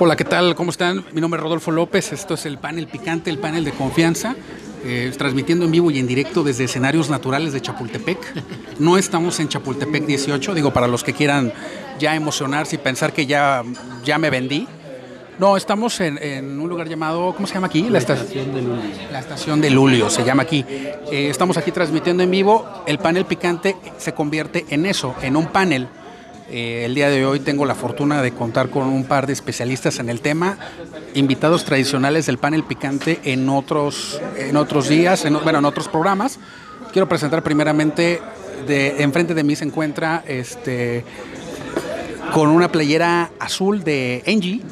Hola, ¿qué tal? ¿Cómo están? Mi nombre es Rodolfo López, esto es el panel picante, el panel de confianza, eh, transmitiendo en vivo y en directo desde escenarios naturales de Chapultepec. No estamos en Chapultepec 18, digo, para los que quieran ya emocionarse y pensar que ya, ya me vendí. No, estamos en, un lugar llamado, ¿cómo se llama aquí? La, estación de Lulio. La estación de Lulio se llama aquí. Eh, estamos aquí transmitiendo en vivo. El panel picante se convierte en eso, en un panel. Eh, el día de hoy tengo la fortuna de contar con un par de especialistas en el tema, invitados tradicionales del panel picante en otros, en otros días, en, bueno, en otros programas. Quiero presentar primeramente, de, enfrente de mí se encuentra este, con una playera azul de Engie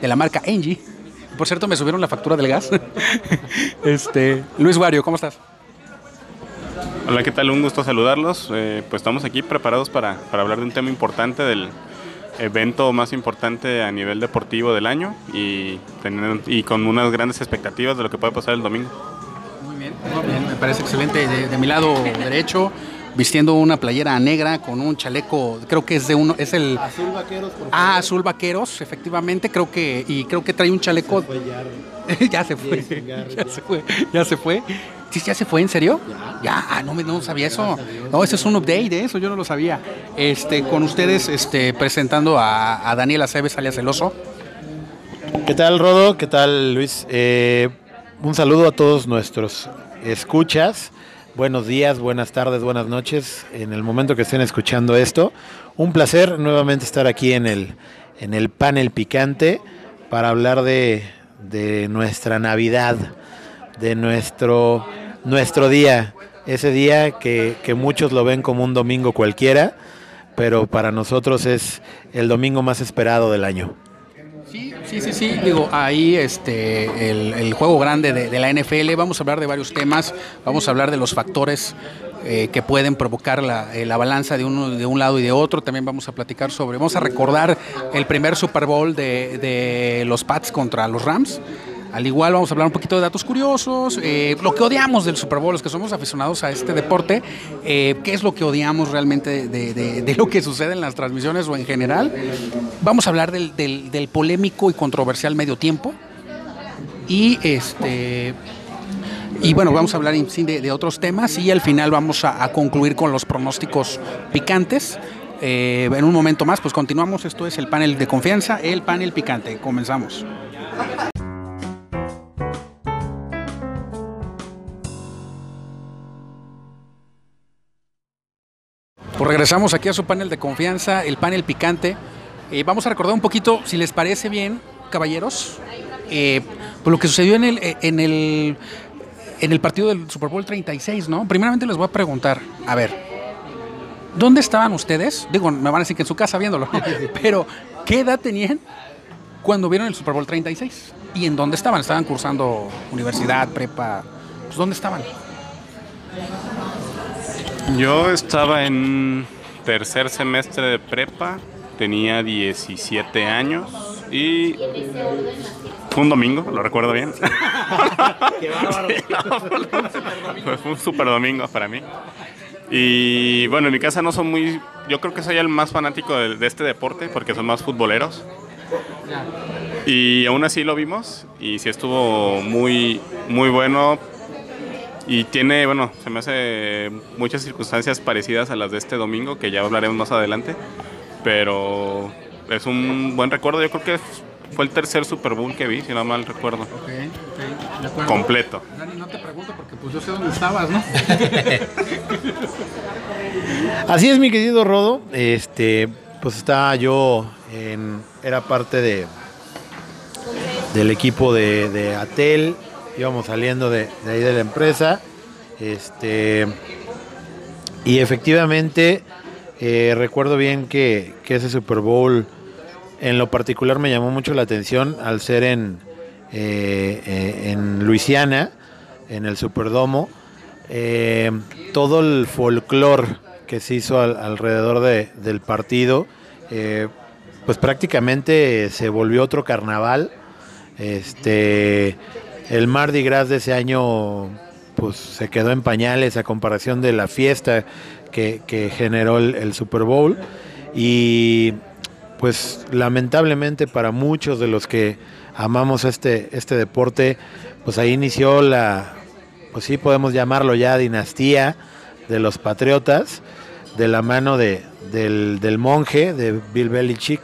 de la marca Engie. Por cierto, me subieron la factura del gas. este, Luis Wario, ¿cómo estás? Hola, ¿qué tal? Un gusto saludarlos. Eh, pues estamos aquí preparados para, para, hablar de un tema importante del evento más importante a nivel deportivo del año y, y con unas grandes expectativas de lo que puede pasar el domingo. Muy bien, muy bien. me parece excelente. de mi lado derecho, vistiendo una playera negra con un chaleco, creo que es de uno, es el azul vaqueros. Por ah, azul vaqueros, efectivamente, creo que y creo que trae un chaleco. ya se fue. ya se fue. Ya se fue. ¿Sí, ya se fue? ¿En serio? Ya. ya ah, no, no sabía eso. No, ese es un update de eso, yo no lo sabía. Este, con ustedes, este, presentando a, a Daniel Aceves, alias El Oso. ¿Qué tal, Rodo? ¿Qué tal, Luis? Eh, un saludo a todos nuestros escuchas. Buenos días, buenas tardes, buenas noches. En el momento que estén escuchando esto, un placer nuevamente estar aquí en el, en el panel picante para hablar de, nuestra Navidad, de nuestro, nuestro día, ese día que, que muchos lo ven como un domingo cualquiera, pero para nosotros es el domingo más esperado del año. Sí, sí, sí, sí. Digo, ahí este, el, juego grande de, la NFL, vamos a hablar de varios temas, vamos a hablar de los factores eh, que pueden provocar la, eh, la, balanza de, uno, de un lado y de otro. También vamos a platicar sobre, vamos a recordar el primer Super Bowl de, de los Pats contra los Rams. Al igual vamos a hablar un poquito de datos curiosos, eh, lo que odiamos del Super Bowl, los que somos aficionados a este deporte, eh, qué es lo que odiamos realmente de, lo que sucede en las transmisiones o en general. Vamos a hablar del, polémico y controversial medio tiempo. Y este y bueno, vamos a hablar de, otros temas y al final vamos a, concluir con los pronósticos picantes. Eh, en un momento más, pues continuamos. Esto es el panel de confianza, el panel picante. Comenzamos. Regresamos aquí a su panel de confianza, el panel picante. Eh, vamos a recordar un poquito, si les parece bien, caballeros, eh, por lo que sucedió en el, eh, en, el, en el partido del Super Bowl 36, ¿no? Primeramente les voy a preguntar, a ver, ¿dónde estaban ustedes? Digo, me van a decir que en su casa viéndolo, pero ¿qué edad tenían cuando vieron el Super Bowl 36? ¿Y en dónde estaban? ¿Estaban cursando universidad, prepa? Pues ¿dónde estaban? Yo estaba en tercer semestre de prepa, tenía 17 años y fue un domingo, lo recuerdo bien. Qué bárbaro. fue un super domingo para mí. Y bueno, en mi casa no son muy. Yo creo que soy el más fanático de, de, este deporte porque son más futboleros. Y aún así lo vimos y sí estuvo muy, muy bueno y tiene, bueno, se me hace muchas circunstancias parecidas a las de este domingo, que ya hablaremos más adelante. Pero es un buen recuerdo. Yo creo que fue el tercer Super Bowl que vi, si no mal recuerdo. Ok, Completo. Dani, no te pregunto porque pues yo sé dónde estabas, ¿no? Así es, mi querido Rodo. Este, pues estaba yo en, era parte de del equipo de, de Atel íbamos saliendo de, ahí de la empresa. Este, y efectivamente, eh, recuerdo bien que, ese Super Bowl en lo particular me llamó mucho la atención al ser en, eh, eh, en Luisiana, en el Superdomo. todo el folclore que se hizo alrededor del partido, pues prácticamente se volvió otro carnaval. Este, el Mardi Gras de ese año pues se quedó en pañales a comparación de la fiesta que, generó el, Super Bowl. Y pues lamentablemente para muchos de los que amamos este, este deporte, pues ahí inició la, pues sí podemos llamarlo ya dinastía de los Patriotas, de la mano de, del, monje, de Bill Belichick,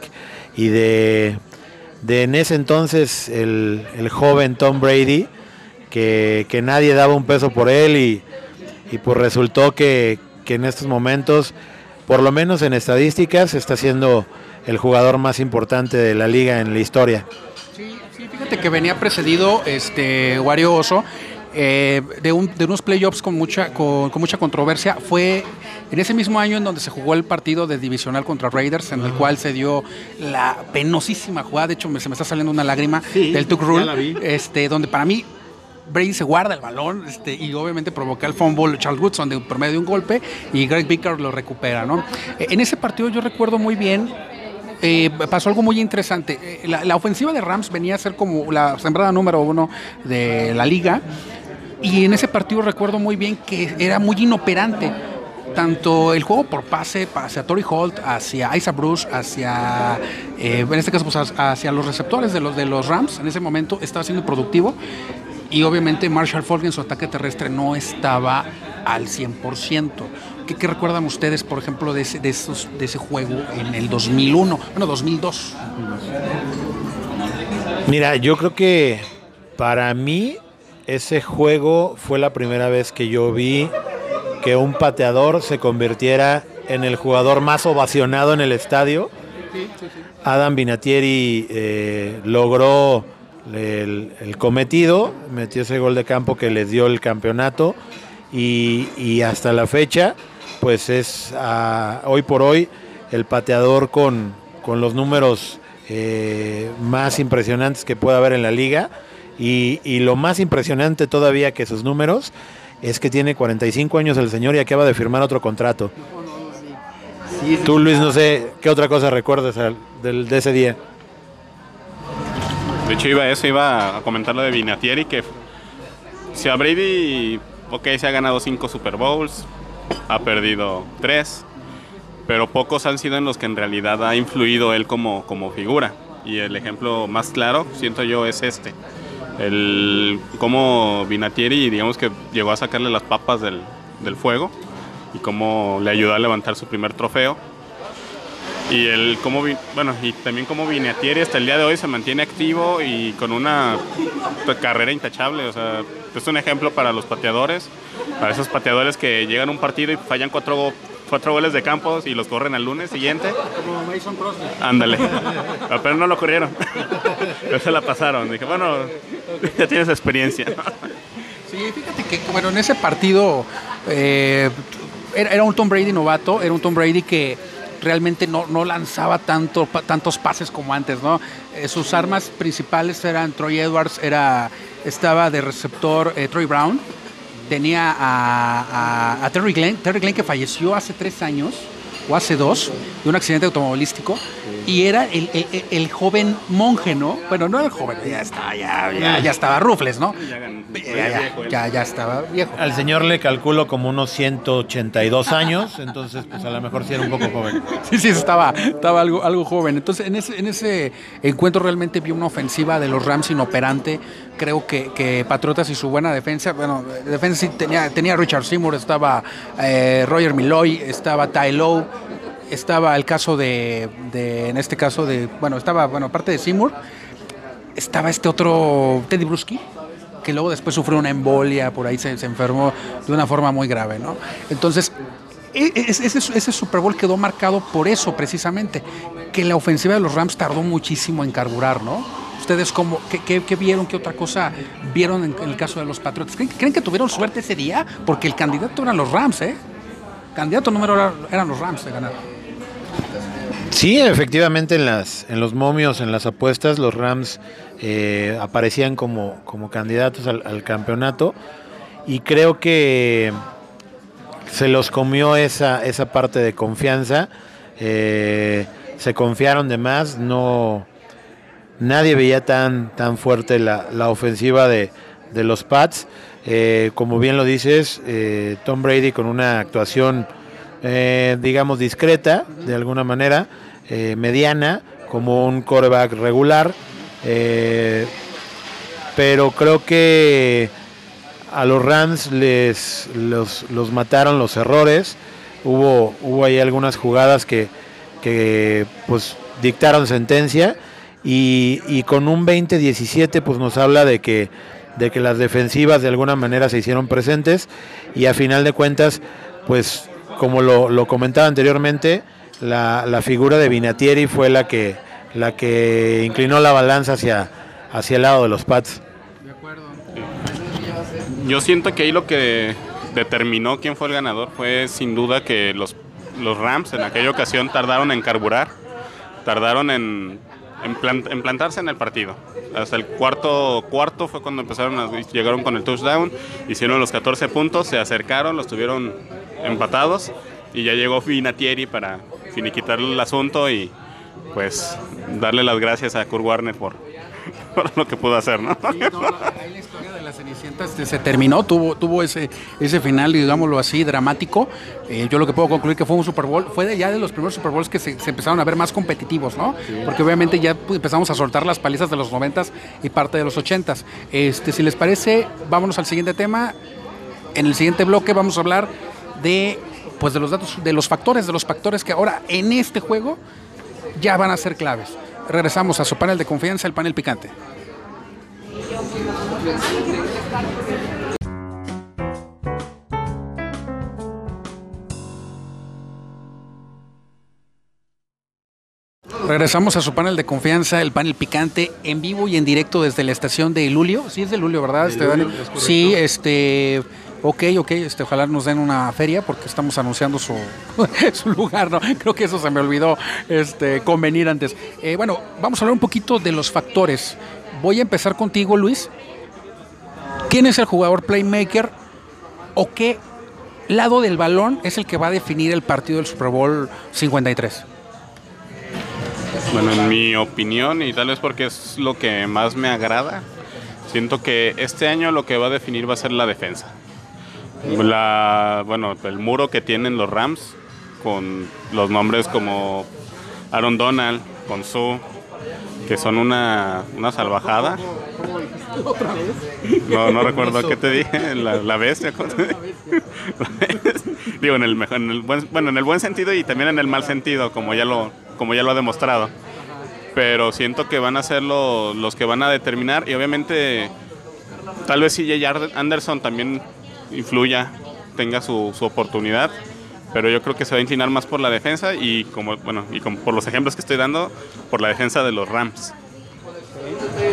y de, de en ese entonces el, joven Tom Brady, que, nadie daba un peso por él y, y pues resultó que, que en estos momentos, por lo menos en estadísticas, está siendo el jugador más importante de la liga en la historia. Sí, fíjate que venía precedido este Wario Oso eh, de, unos playoffs con mucha, con, mucha controversia. Fue en ese mismo año en donde se jugó el partido de divisional contra Raiders, en el cual se dio la penosísima jugada. De hecho, se me está saliendo una lágrima del Tuck Rule, este, donde para mí Brady se guarda el balón este, y obviamente provoca el fumble Charles Woodson de, por medio de un golpe y Greg Vickers lo recupera. ¿no? En ese partido yo recuerdo muy bien eh, pasó algo muy interesante. Eh, la, ofensiva de Rams venía a ser como la sembrada número uno de la liga. Y en ese partido recuerdo muy bien que era muy inoperante. Tanto el juego por pase hacia Tory Holt, hacia Isaac Bruce, hacia, eh, en este caso, pues, hacia los receptores de los, de los Rams, en ese momento estaba siendo productivo. Y obviamente Marshall Falk en su ataque terrestre no estaba al 100%. ¿Qué, recuerdan ustedes, por ejemplo, de ese, de, esos, de ese juego en el 2001, bueno, 2002? Mira, yo creo que para mí ese juego fue la primera vez que yo vi que un pateador se convirtiera en el jugador más ovacionado en el estadio. Adam Binatieri eh, logró el, cometido, metió ese gol de campo que les dio el campeonato y, y hasta la fecha pues es hoy por hoy el pateador con, los números eh, más impresionantes que pueda haber en la liga. Y, lo más impresionante todavía que sus números es que tiene 45 años el señor y acaba de firmar otro contrato. Tú, Luis, no sé qué otra cosa recuerdas de ese día. De hecho, iba a eso, iba a comentar lo de Vinatieri, que si a Brady, ok, se ha ganado cinco Super Bowls, ha perdido tres, pero pocos han sido en los que en realidad ha influido él como, como figura. Y el ejemplo más claro, siento yo, es este. El cómo Vinatieri, digamos que llegó a sacarle las papas del, del fuego y cómo le ayudó a levantar su primer trofeo. Y el cómo, bueno, y también como Vinatieri hasta el día de hoy se mantiene activo y con una carrera intachable. O sea, es un ejemplo para los pateadores para esos pateadores que llegan a un partido y fallan cuatro, cuatro goles de campos y los corren al lunes siguiente. Como Mason Crosby. Ándale. Pero no lo corrieron. Pero se la pasaron. Dije, bueno, ya tienes experiencia. Sí, fíjate que, bueno, en ese partido eh, era, un Tom Brady novato, era un Tom Brady que realmente no, no lanzaba tanto, tantos pases como antes, ¿no? Eh, sus armas principales eran Troy Edwards, era, estaba de receptor eh, Troy Brown, tenía a, Terry Glenn, Terry Glenn que falleció hace tres años o hace dos de un accidente automovilístico y era el, joven monje, ¿no? Bueno, no el joven, ya estaba, ya, ya, estaba rufles, ¿no? Ya, ya, estaba viejo. Al señor le calculo como unos 182 años, entonces pues a lo mejor sí era un poco joven. Sí, sí, estaba, estaba algo, algo joven. Entonces en ese, en ese encuentro realmente vi una ofensiva de los Rams inoperante. Creo que, que Patriotas y su buena defensa, bueno, defensa sí tenía, tenía Richard Seymour, estaba eh, Roger Milloy, estaba Ty Lowe estaba el caso de, en este caso de, bueno, estaba, bueno, aparte de Seymour, estaba este otro Teddy Bruschi, que luego después sufrió una embolia, por ahí se, enfermó de una forma muy grave, ¿no? Entonces, e, e, ese, Super Bowl quedó marcado por eso precisamente, que la ofensiva de los Rams tardó muchísimo en carburar, ¿no? ¿Ustedes cómo, qué, vieron, qué otra cosa vieron en, el caso de los Patriots? ¿Creen, ¿Creen, que tuvieron suerte ese día? Porque el candidato eran los Rams, ¿eh? Candidato número eran los Rams de ganar. Sí, efectivamente en, las, en los momios, en las apuestas, los Rams eh, aparecían como, como candidatos al, campeonato y creo que se los comió esa, esa parte de confianza. Eh, se confiaron de más, no nadie veía tan, tan fuerte la, ofensiva de, de, los Pats. Eh, como bien lo dices, Tom Brady con una actuación, digamos, discreta, de alguna manera, eh, mediana como un coreback regular. Eh, pero creo que a los Rams les los, los mataron los errores. Hubo, hubo ahí algunas jugadas que, que pues dictaron sentencia y, y con un 20-17 pues nos habla de que, de que las defensivas de alguna manera se hicieron presentes y a final de cuentas pues como lo, lo comentaba anteriormente la, la, figura de Vinatieri fue la que, la que inclinó la balanza hacia, hacia el lado de los Pats. De acuerdo. Yo siento que ahí lo que determinó quién fue el ganador fue sin duda que los, los Rams en aquella ocasión tardaron en carburar, tardaron en, plant, en, el partido. Hasta el cuarto cuarto fue cuando empezaron a, llegaron con el touchdown, hicieron los 14 puntos, se acercaron, los tuvieron empatados y ya llegó Vinatieri para finiquitar el asunto y pues darle las gracias a Kurt Warner por, lo que pudo hacer, ¿no? Sí, no ahí la historia de la Cenicienta este, se terminó, tuvo, tuvo ese, ese final, digámoslo así, dramático. Eh, yo lo que puedo concluir que fue un Super Bowl, fue de ya de los primeros Super Bowls que se, se empezaron a ver más competitivos, ¿no? Sí. Porque obviamente ya empezamos a soltar las palizas de los 90s y parte de los 80s. Este, si les parece, vámonos al siguiente tema. En el siguiente bloque vamos a hablar de pues de los datos, de los factores, de los factores que ahora en este juego ya van a ser claves. Regresamos a su panel de confianza, el panel picante. Regresamos a su panel de confianza, el panel picante, en vivo y en directo desde la estación de Lulio. Sí, es de Lulio, ¿verdad? Este, Lulio, sí, este. Ok, ok, este, ojalá nos den una feria porque estamos anunciando su, lugar, ¿no? Creo que eso se me olvidó este, convenir antes. Eh, bueno, vamos a hablar un poquito de los factores. Voy a empezar contigo, Luis. ¿Quién es el jugador playmaker o qué lado del balón es el que va a definir el partido del Super Bowl 53? Bueno, en mi opinión, y tal vez porque es lo que más me agrada, siento que este año lo que va a definir va a ser la defensa. La, bueno, el muro que tienen los Rams con los nombres como Aaron Donald, con Sue, que son una, una salvajada. ¿Otra vez? No, no recuerdo qué te dije, la, la bestia. Digo, en el, en el buen, bueno, en el buen sentido y también en el mal sentido, como ya lo, como ya lo ha demostrado. Pero siento que van a ser lo, los que van a determinar y obviamente tal vez si J. Anderson también influya, tenga su, su, oportunidad, pero yo creo que se va a inclinar más por la defensa y como bueno y como por los ejemplos que estoy dando, por la defensa de los Rams.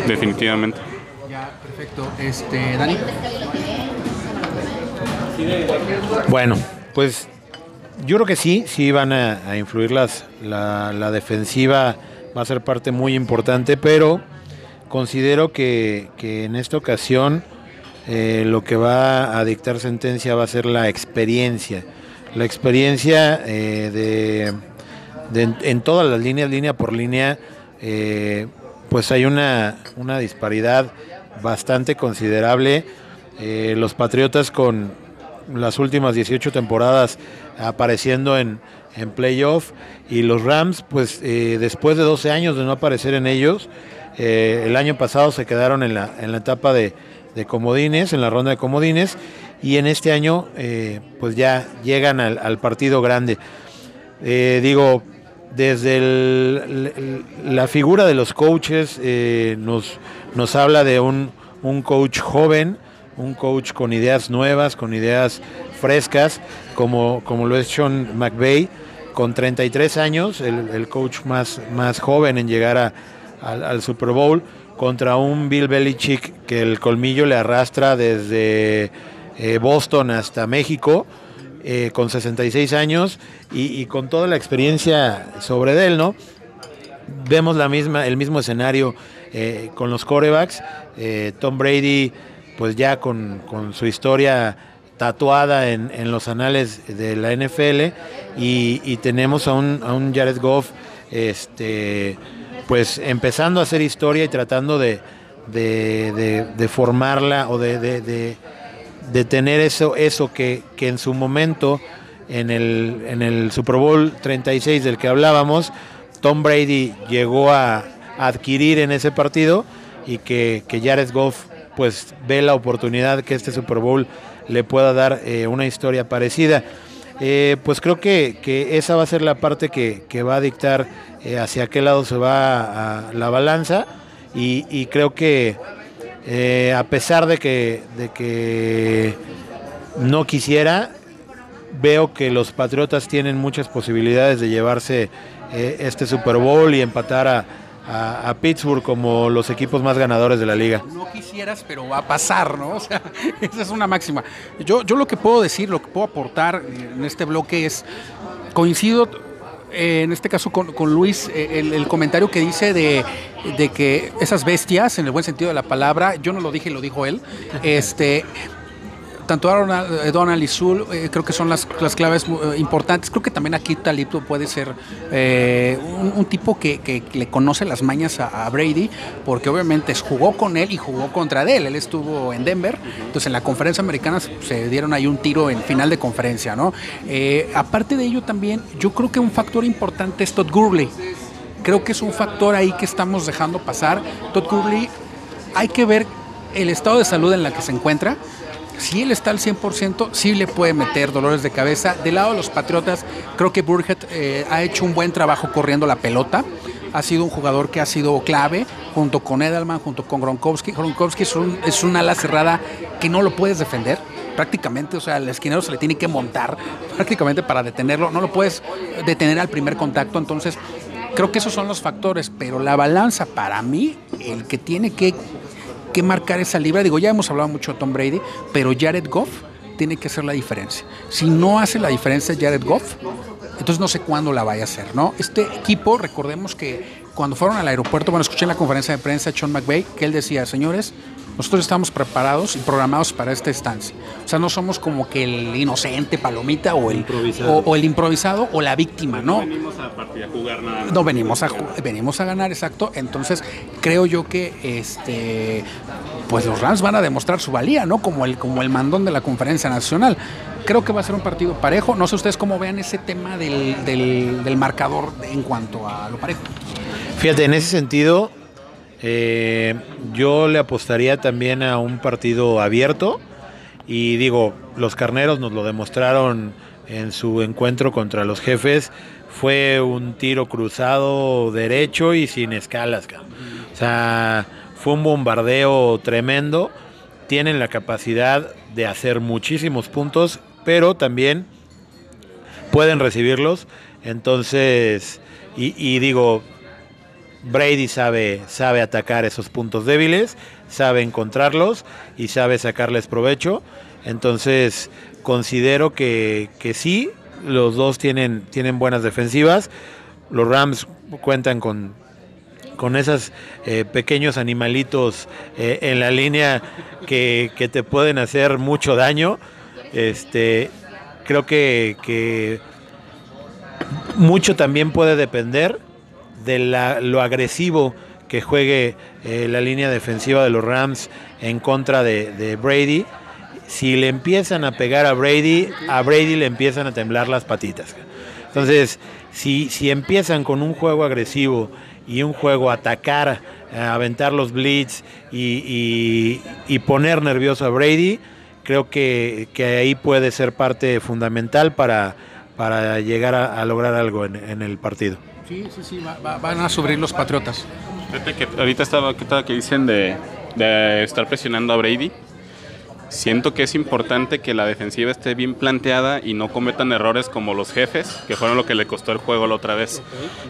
Definitivamente. Ya, perfecto. Este, Dani. Bueno, pues yo creo que sí, sí van a, a influir las, la, la, defensiva, va a ser parte muy importante, pero considero que, que en esta ocasión eh, lo que va a dictar sentencia va a ser la experiencia. La experiencia eh, de, en, todas las líneas, línea por línea, eh, pues hay una, una, disparidad bastante considerable. Los Patriotas con las últimas 18 temporadas apareciendo en, en playoff y los Rams, pues después de 12 años de no aparecer en ellos, el año pasado se quedaron en la, en la etapa de, de comodines, en la ronda de comodines, y en este año eh, pues ya llegan al, partido grande. Eh, digo, desde la figura de los coaches eh, nos, nos habla de un, un, coach joven, un coach con ideas nuevas, con ideas frescas, como, como lo es Sean McVay, con 33 años, el, el coach más, más joven en llegar a, al Super Bowl contra un Bill Belichick que el colmillo le arrastra desde eh, Boston hasta México, eh, con 66 años y, con toda la experiencia sobre él, ¿no? Vemos la misma, el mismo escenario eh, con los corebacks. Tom Brady, pues ya con, con su historia tatuada en, en, los anales de la NFL y, y tenemos a un, a un Jared Goff, este pues empezando a hacer historia y tratando de, de, formarla o de, de, tener eso, eso que, que, en su momento, en el, en el Super Bowl 36 del que hablábamos, Tom Brady llegó a adquirir en ese partido y que, que Jared Goff pues ve la oportunidad que este Super Bowl le pueda dar eh, una historia parecida. Eh, pues creo que, que, esa va a ser la parte que, que va a dictar eh, hacia qué lado se va a la balanza y, creo que eh, a pesar de que, de que no quisiera, veo que los Patriotas tienen muchas posibilidades de llevarse eh, este Super Bowl y empatar a, a, a, Pittsburgh como los equipos más ganadores de la liga. No quisieras, pero va a pasar, ¿no? O sea, esa es una máxima. Yo, yo lo que puedo decir, lo que puedo aportar en este bloque es, coincido eh, en este caso con, Luis, eh, el, el, comentario que dice de, de, que esas bestias, en el buen sentido de la palabra, yo no lo dije, lo dijo él, este, tanto Donald, y eh, creo que son las, las claves eh, importantes. Creo que también aquí Talito puede ser eh, un, un, tipo que, que, le conoce las mañas a, a, Brady, porque obviamente jugó con él y jugó contra él. Él estuvo en Denver, entonces en la conferencia americana se dieron ahí un tiro en final de conferencia. ¿no? Eh, aparte de ello también, yo creo que un factor importante es Todd Gurley. Creo que es un factor ahí que estamos dejando pasar. Todd Gurley, hay que ver el estado de salud en la que se encuentra si él está al 100%, sí le puede meter dolores de cabeza. Del lado de los Patriotas, creo que Burhead eh, ha hecho un buen trabajo corriendo la pelota. Ha sido un jugador que ha sido clave, junto con Edelman, junto con Gronkowski. Gronkowski es un, ala cerrada que no lo puedes defender prácticamente, o sea, el esquinero se le tiene que montar prácticamente para detenerlo. No lo puedes detener al primer contacto, entonces creo que esos son los factores, pero la balanza para mí, el que tiene que que marcar esa libra. Digo, ya hemos hablado mucho de Tom Brady, pero Jared Goff tiene que hacer la diferencia. Si no hace la diferencia Jared Goff, entonces no sé cuándo la vaya a hacer, ¿no? Este equipo, recordemos que cuando fueron al aeropuerto, bueno, escuché en la conferencia de prensa a Sean McVay que él decía, señores, nosotros estamos preparados y programados para esta estancia. O sea, no somos como que el inocente palomita o el improvisado o, o, el improvisado o la víctima, ¿no? No venimos a, partir, a jugar nada. No venimos a venimos a ganar, exacto. Entonces, creo yo que este pues los Rams van a demostrar su valía, ¿no? Como el como el mandón de la conferencia nacional. Creo que va a ser un partido parejo. No sé ustedes cómo vean ese tema del, del, del marcador en cuanto a lo parejo. Fíjate, en ese sentido, eh, yo le apostaría también a un partido abierto y digo, los carneros nos lo demostraron en su encuentro contra los jefes, fue un tiro cruzado derecho y sin escalas. O sea, fue un bombardeo tremendo, tienen la capacidad de hacer muchísimos puntos, pero también pueden recibirlos, entonces, y, y digo, Brady sabe, sabe atacar esos puntos débiles, sabe encontrarlos y sabe sacarles provecho. Entonces, considero que, que sí, los dos tienen, tienen buenas defensivas. Los Rams cuentan con, con esos eh, pequeños animalitos eh, en la línea que, que, te pueden hacer mucho daño. Este, creo que, que mucho también puede depender de la, lo agresivo que juegue eh, la línea defensiva de los Rams en contra de, Brady. Si le empiezan a pegar a Brady, a Brady le empiezan a temblar las patitas. Entonces, si, si empiezan con un juego agresivo y un juego atacar, a aventar los blitz y, y, y poner nervioso a Brady, creo que, que, ahí puede ser parte fundamental para, para llegar a, lograr algo en el partido. Sí, sí, sí, va, va, van a subir los Patriotas. Fíjate que ahorita estaba que, que dicen de, de, estar presionando a Brady. Siento que es importante que la defensiva esté bien planteada y no cometan errores como los jefes, que fueron lo que le costó el juego la otra vez.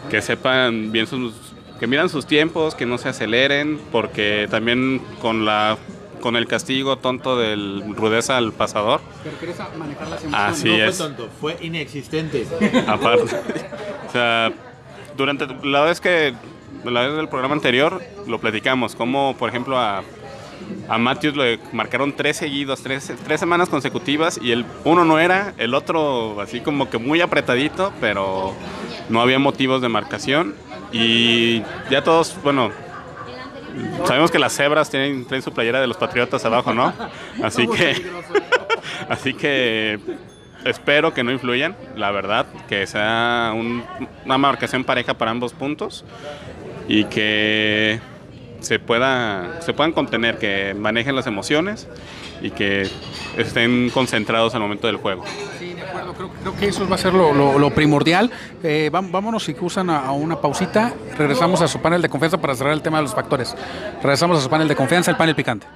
Que sepan bien sus. que miran sus tiempos, que no se aceleren, porque también con la con el castigo tonto del rudeza al pasador. Pero quieres manejar las emociones. Así no es. fue tonto, fue inexistente. Aparte. o sea, durante la vez que la vez del programa anterior lo platicamos, como por ejemplo a, a Matthews le marcaron tres seguidos, tres, tres semanas consecutivas y el uno no era, el otro así como que muy apretadito, pero no había motivos de marcación y ya todos, bueno, sabemos que las cebras tienen, tienen su playera de los Patriotas abajo, ¿no? Así que, así que espero que no influyan, la verdad, que sea una marcación pareja para ambos puntos y que se, pueda, se puedan contener, que manejen las emociones y que estén concentrados al momento del juego. Sí, de acuerdo, creo, que eso va a ser lo, primordial. Eh, vámonos si usan a, una pausita, regresamos a su panel de confianza para cerrar el tema de los factores. Regresamos a su panel de confianza, el panel picante.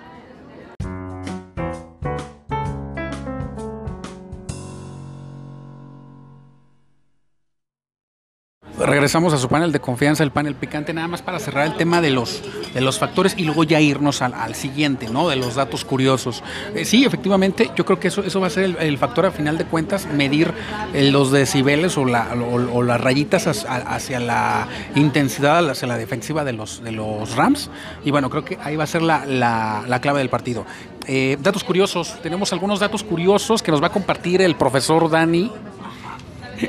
Regresamos a su panel de confianza, el panel picante, nada más para cerrar el tema de los, de los factores y luego ya irnos al, siguiente, ¿no? De los datos curiosos. Eh, sí, efectivamente, yo creo que eso, eso va a ser el, factor a final de cuentas, medir eh, los decibeles o, las rayitas hacia, la intensidad, hacia la defensiva de los, de los Rams. Y bueno, creo que ahí va a ser la, la, clave del partido. Eh, datos curiosos, tenemos algunos datos curiosos que nos va a compartir el profesor Dani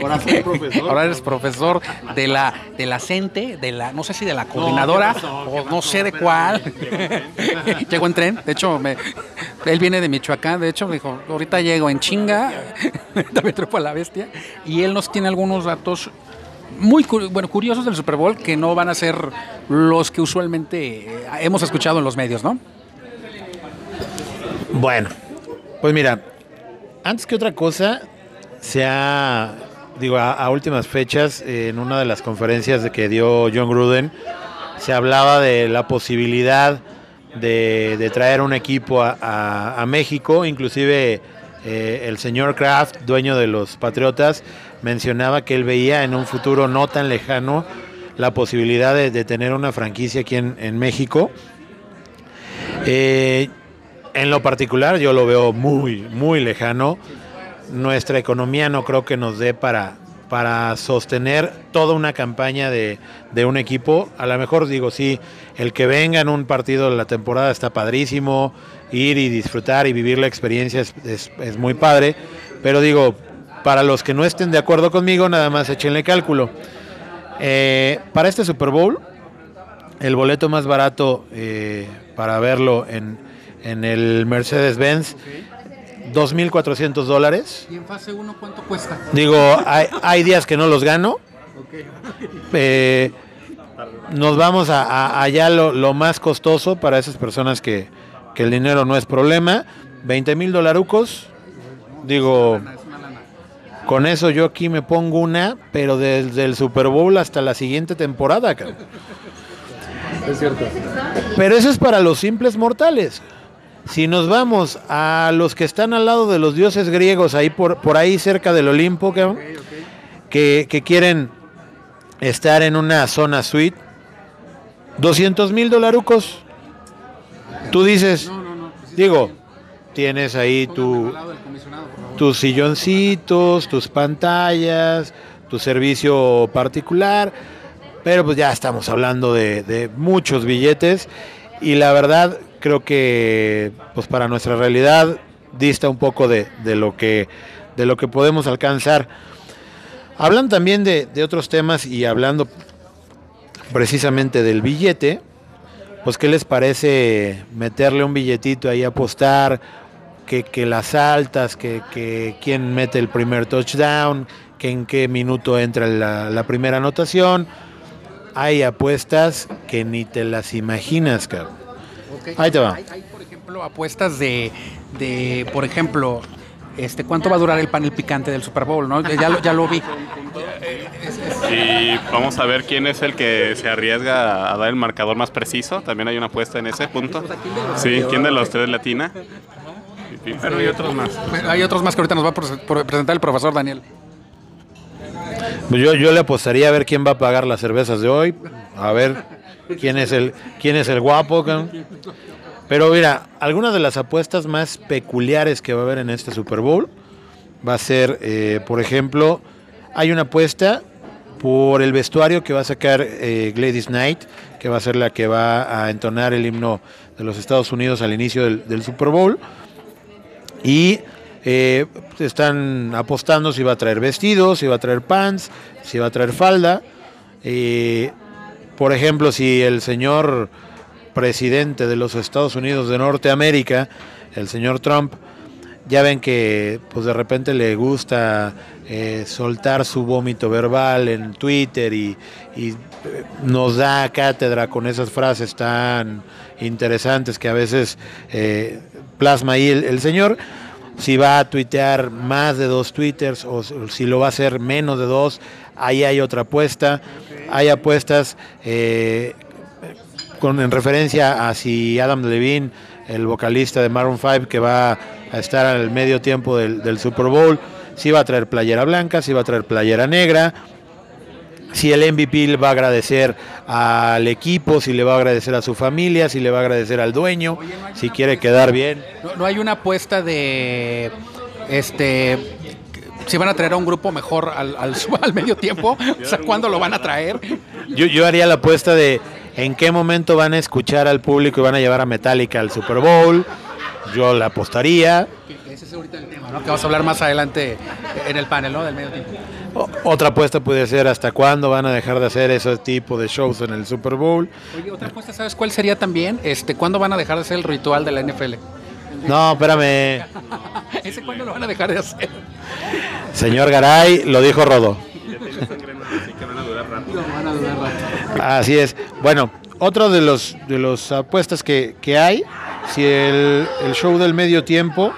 Ahora profesor. Ahora eres profesor de la, de la CENTE, de la, no sé si de la coordinadora o no sé de cuál. Llegó en tren, de hecho, él viene de Michoacán, de hecho, me dijo, ahorita llego en chinga, también trepo a la bestia, y él nos tiene algunos datos muy bueno, curiosos del Super Bowl que no van a ser los que usualmente eh, hemos escuchado en los medios, ¿no? Bueno, pues mira, antes que otra cosa, se ha digo, a, últimas fechas, en una de las conferencias que dio John Gruden, se hablaba de la posibilidad de, traer un equipo a, México, inclusive eh, el señor Kraft, dueño de los Patriotas, mencionaba que él veía en un futuro no tan lejano la posibilidad de, tener una franquicia aquí en, México. Eh, en lo particular yo lo veo muy, muy lejano nuestra economía no creo que nos dé para, para sostener toda una campaña de, un equipo. A lo mejor digo, sí, el que venga en un partido de la temporada está padrísimo, ir y disfrutar y vivir la experiencia es, muy padre, pero digo, para los que no estén de acuerdo conmigo, nada más échenle cálculo. Eh, para este Super Bowl, el boleto más barato eh, para verlo en, en el Mercedes-Benz 2.400 dólares. ¿Y en fase 1 cuánto cuesta? Digo, hay, días que no los gano. Eh, nos vamos a, allá lo, más costoso para esas personas que, el dinero no es problema. 20 mil dolarucos. Digo, con eso yo aquí me pongo una, pero desde el Super Bowl hasta la siguiente temporada. Es cierto. Pero eso es para los simples mortales. Si nos vamos a los que están al lado de los dioses griegos, ahí por, por ahí cerca del Olimpo, Que, que, quieren estar en una zona suite, 200 mil dolarucos. Tú dices, pues digo, tienes ahí tu, tus silloncitos, tus pantallas, tu servicio particular, pero pues ya estamos hablando de, de muchos billetes y la verdad creo que pues para nuestra realidad dista un poco de, lo, que, de lo que podemos alcanzar. Hablan también de, otros temas y hablando precisamente del billete, pues qué les parece meterle un billetito ahí a apostar, que, las altas, que, que quién mete el primer touchdown, que en qué minuto entra la, la primera anotación. Hay apuestas que ni te las imaginas, cabrón. Ahí te va. Hay, por ejemplo, apuestas de, de, por ejemplo, este, ¿cuánto va a durar el panel picante del Super Bowl? ¿no? Ya, lo, ya lo vi. Y vamos a ver quién es el que se arriesga a dar el marcador más preciso. También hay una apuesta en ese punto. Sí, ¿quién de los tres latina? Pero hay otros más. Hay otros más que ahorita nos va a presentar el profesor Daniel. Pues yo, yo le apostaría a ver quién va a pagar las cervezas de hoy. A ver quién es el, quién es el guapo. Pero mira, algunas de las apuestas más peculiares que va a haber en este Super Bowl va a ser, eh, por ejemplo, hay una apuesta por el vestuario que va a sacar eh, Gladys Knight, que va a ser la que va a entonar el himno de los Estados Unidos al inicio del, Super Bowl. Y eh, están apostando si va a traer vestidos, si va a traer pants, si va a traer falda. Por ejemplo, si el señor presidente de los Estados Unidos de Norteamérica, el señor Trump, Ya ven que pues de repente le gusta eh, soltar su vómito verbal en Twitter y, eh, nos da cátedra con esas frases tan interesantes que a veces eh, plasma ahí el, el, señor. Si va a tuitear más de dos twitters o si lo va a hacer menos de dos, ahí hay otra apuesta. Hay apuestas eh, con, en referencia a si Adam Levine, el vocalista de Maroon 5, que va a estar al medio tiempo del, Super Bowl, si va a traer playera blanca, si va a traer playera negra, si el MVP va a agradecer al equipo, si le va a agradecer a su familia, si le va a agradecer al dueño, si quiere quedar bien. No, hay una apuesta de este si van a traer a un grupo mejor al, al, al medio tiempo, o sea, ¿cuándo lo van a traer? Yo, yo haría la apuesta de en qué momento van a escuchar al público y van a llevar a Metallica al Super Bowl. Yo la apostaría. Ese es ahorita el tema, ¿no? Que vamos a hablar más adelante en el panel, ¿no? Del medio tiempo. Otra apuesta puede ser hasta cuándo van a dejar de hacer ese tipo de shows en el Super Bowl. Oye, otra apuesta, ¿sabes cuál sería también? Este, ¿Cuándo van a dejar de hacer el ritual de la NFL? No, espérame. ¿Ese cuándo lo van a dejar de hacer? Señor Garay, lo dijo Rodo. Así es. Bueno, otro de los de los apuestas que, que hay, si el, el, show del medio tiempo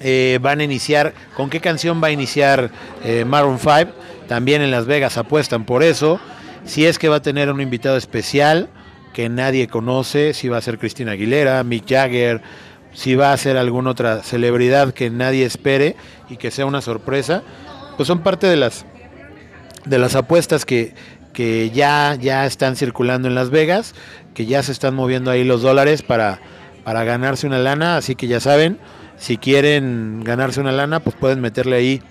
eh, van a iniciar, ¿con qué canción va a iniciar eh, Maroon 5? También en Las Vegas apuestan por eso. Si es que va a tener un invitado especial que nadie conoce, si va a ser Cristina Aguilera, Mick Jagger, si va a ser alguna otra celebridad que nadie espere y que sea una sorpresa, pues son parte de las de las apuestas que, que ya, ya están circulando en Las Vegas, que ya se están moviendo ahí los dólares para, para ganarse una lana, así que ya saben, si quieren ganarse una lana, pues pueden meterle ahí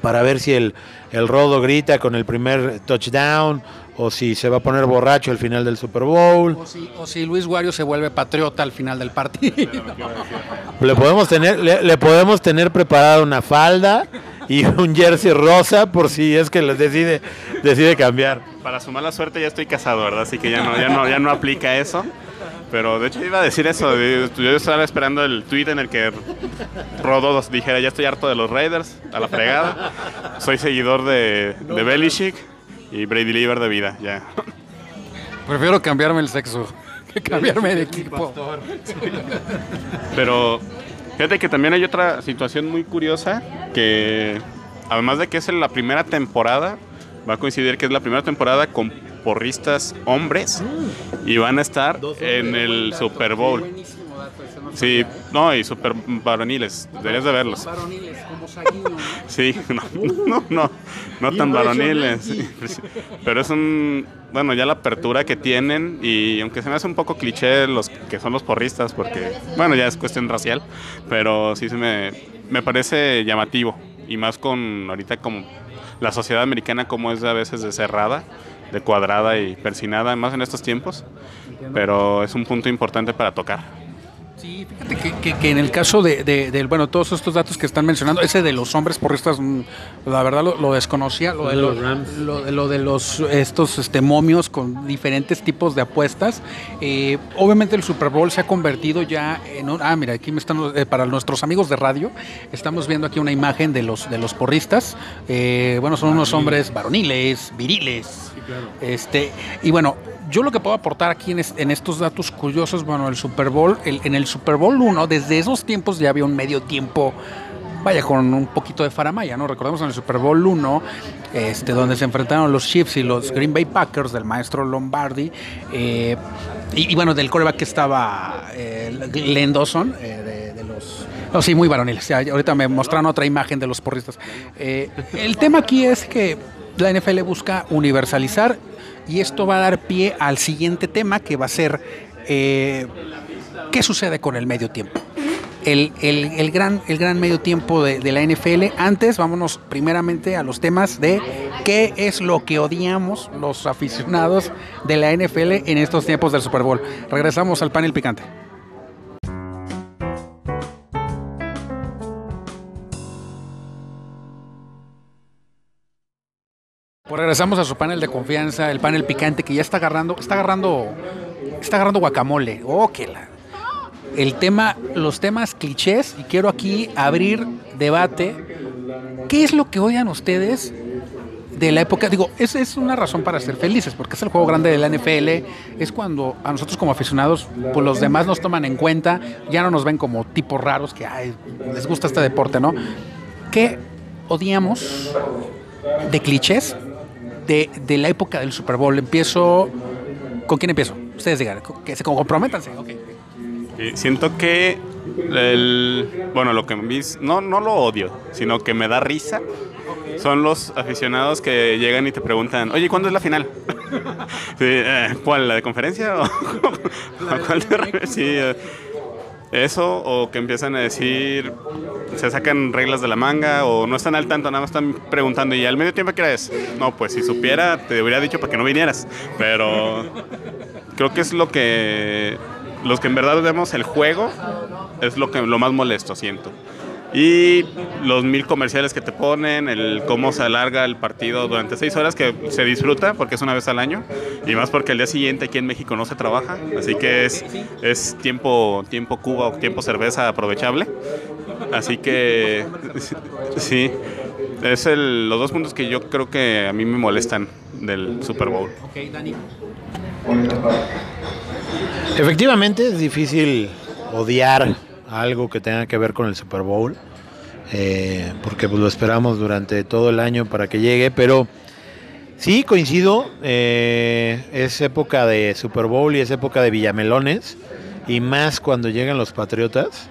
para ver si el, el rodo grita con el primer touchdown o si se va a poner borracho al final del Super Bowl. O si, o si Luis Guario se vuelve patriota al final del partido. le podemos tener, le, le podemos tener preparada una falda y un jersey rosa por si es que les decide, decide cambiar. Para su mala suerte ya estoy casado, ¿verdad? Así que ya no, ya no, ya no aplica eso. Pero de hecho iba a decir eso. Yo estaba esperando el tweet en el que Rodo dijera, ya estoy harto de los Raiders, a la fregada. Soy seguidor de, de Belichick y Brady Lieber de vida, ya. Prefiero cambiarme el sexo que cambiarme de equipo. Pero fíjate que también hay otra situación muy curiosa que además de que es la primera temporada, va a coincidir que es la primera temporada con porristas hombres y van a estar en el Super Bowl. Sí, no, y super varoniles, deberías de verlos. Varoniles, como Saguino. Sí, no, no, no, no tan varoniles. Pero es un, bueno, ya la apertura que tienen y aunque se me hace un poco cliché los que son los porristas, porque, bueno, ya es cuestión racial, pero sí se me, me parece llamativo y más con ahorita como la sociedad americana como es a veces de cerrada, de cuadrada y persinada, más en estos tiempos, pero es un punto importante para tocar. Sí, fíjate que, que, que, en el caso de, de, de, bueno, todos estos datos que están mencionando, ese de los hombres porristas, la verdad lo, lo desconocía, lo de, lo, lo, lo de los estos este, momios con diferentes tipos de apuestas. Eh, obviamente el Super Bowl se ha convertido ya en un, ah, mira, aquí me están eh, para nuestros amigos de radio, estamos viendo aquí una imagen de los de los porristas. Eh, bueno, son unos hombres varoniles, viriles. Sí, claro. Este, y bueno, yo lo que puedo aportar aquí en, estos datos curiosos, bueno, el Super Bowl, el, en el Super Bowl 1, desde esos tiempos ya había un medio tiempo, vaya, con un poquito de faramaya, ¿no? Recordemos en el Super Bowl 1, este, donde se enfrentaron los Chiefs y los Green Bay Packers del maestro Lombardi, eh, y, bueno, del coreback que estaba eh, Len Dawson, eh, de, de, los... No, sí, muy varoniles. Ya, ahorita me mostraron otra imagen de los porristas. Eh, el tema aquí es que la NFL busca universalizar y esto va a dar pie al siguiente tema que va a ser eh, qué sucede con el medio tiempo. El, el, el, gran, el gran medio tiempo de, de, la NFL. Antes, vámonos primeramente a los temas de qué es lo que odiamos los aficionados de la NFL en estos tiempos del Super Bowl. Regresamos al panel picante. Pues regresamos a su panel de confianza, el panel picante que ya está agarrando, está agarrando, está agarrando guacamole. Oh, que la. el tema, los temas clichés y quiero aquí abrir debate. ¿Qué es lo que odian ustedes de la época? Digo, es, es una razón para ser felices, porque es el juego grande de la NFL, es cuando a nosotros como aficionados, pues los demás nos toman en cuenta, ya no nos ven como tipos raros que les gusta este deporte, ¿no? ¿Qué odiamos de clichés de, de la época del Super Bowl? Empiezo. ¿Con quién empiezo? Ustedes digan, que se comprométanse. ok. Y siento que el, bueno, lo que me no, no lo odio, sino que me da risa. Son los aficionados que llegan y te preguntan, oye, ¿cuándo es la final? Sí, eh, ¿Cuál? ¿La de conferencia? ¿O, ¿a cuál refieres? Sí, eh, eso, o que empiezan a decir, se sacan reglas de la manga, o no están al tanto, nada más están preguntando, ¿y al medio tiempo qué es? No, pues si supiera, te hubiera dicho para que no vinieras. Pero creo que es lo que los que en verdad vemos el juego es lo que lo más molesto siento y los mil comerciales que te ponen, el cómo se alarga el partido durante seis horas que se disfruta porque es una vez al año y más porque el día siguiente aquí en México no se trabaja, así que es, es tiempo, tiempo Cuba o tiempo cerveza aprovechable, así que sí, es el, los dos puntos que yo creo que a mí me molestan del Super Bowl. Ok, Dani. Efectivamente es difícil odiar algo que tenga que ver con el Super Bowl, eh, porque pues, lo esperamos durante todo el año para que llegue, pero sí coincido, eh, es época de Super Bowl y es época de Villamelones, y más cuando llegan los Patriotas.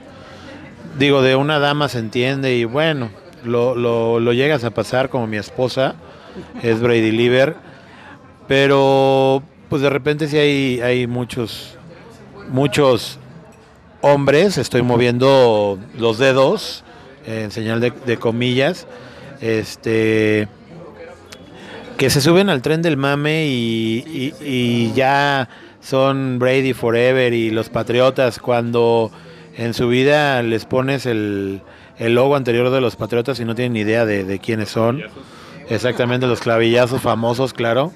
Digo, de una dama se entiende y bueno, lo, lo, lo llegas a pasar como mi esposa, es Brady Lieber, pero pues de repente sí hay, hay muchos, muchos hombres, estoy moviendo los dedos en señal de, de comillas, este que se suben al tren del mame y, ya son Brady Forever y los Patriotas cuando en su vida les pones el, logo anterior de los Patriotas y no tienen ni idea de, quiénes son. Exactamente, los clavillazos famosos, claro.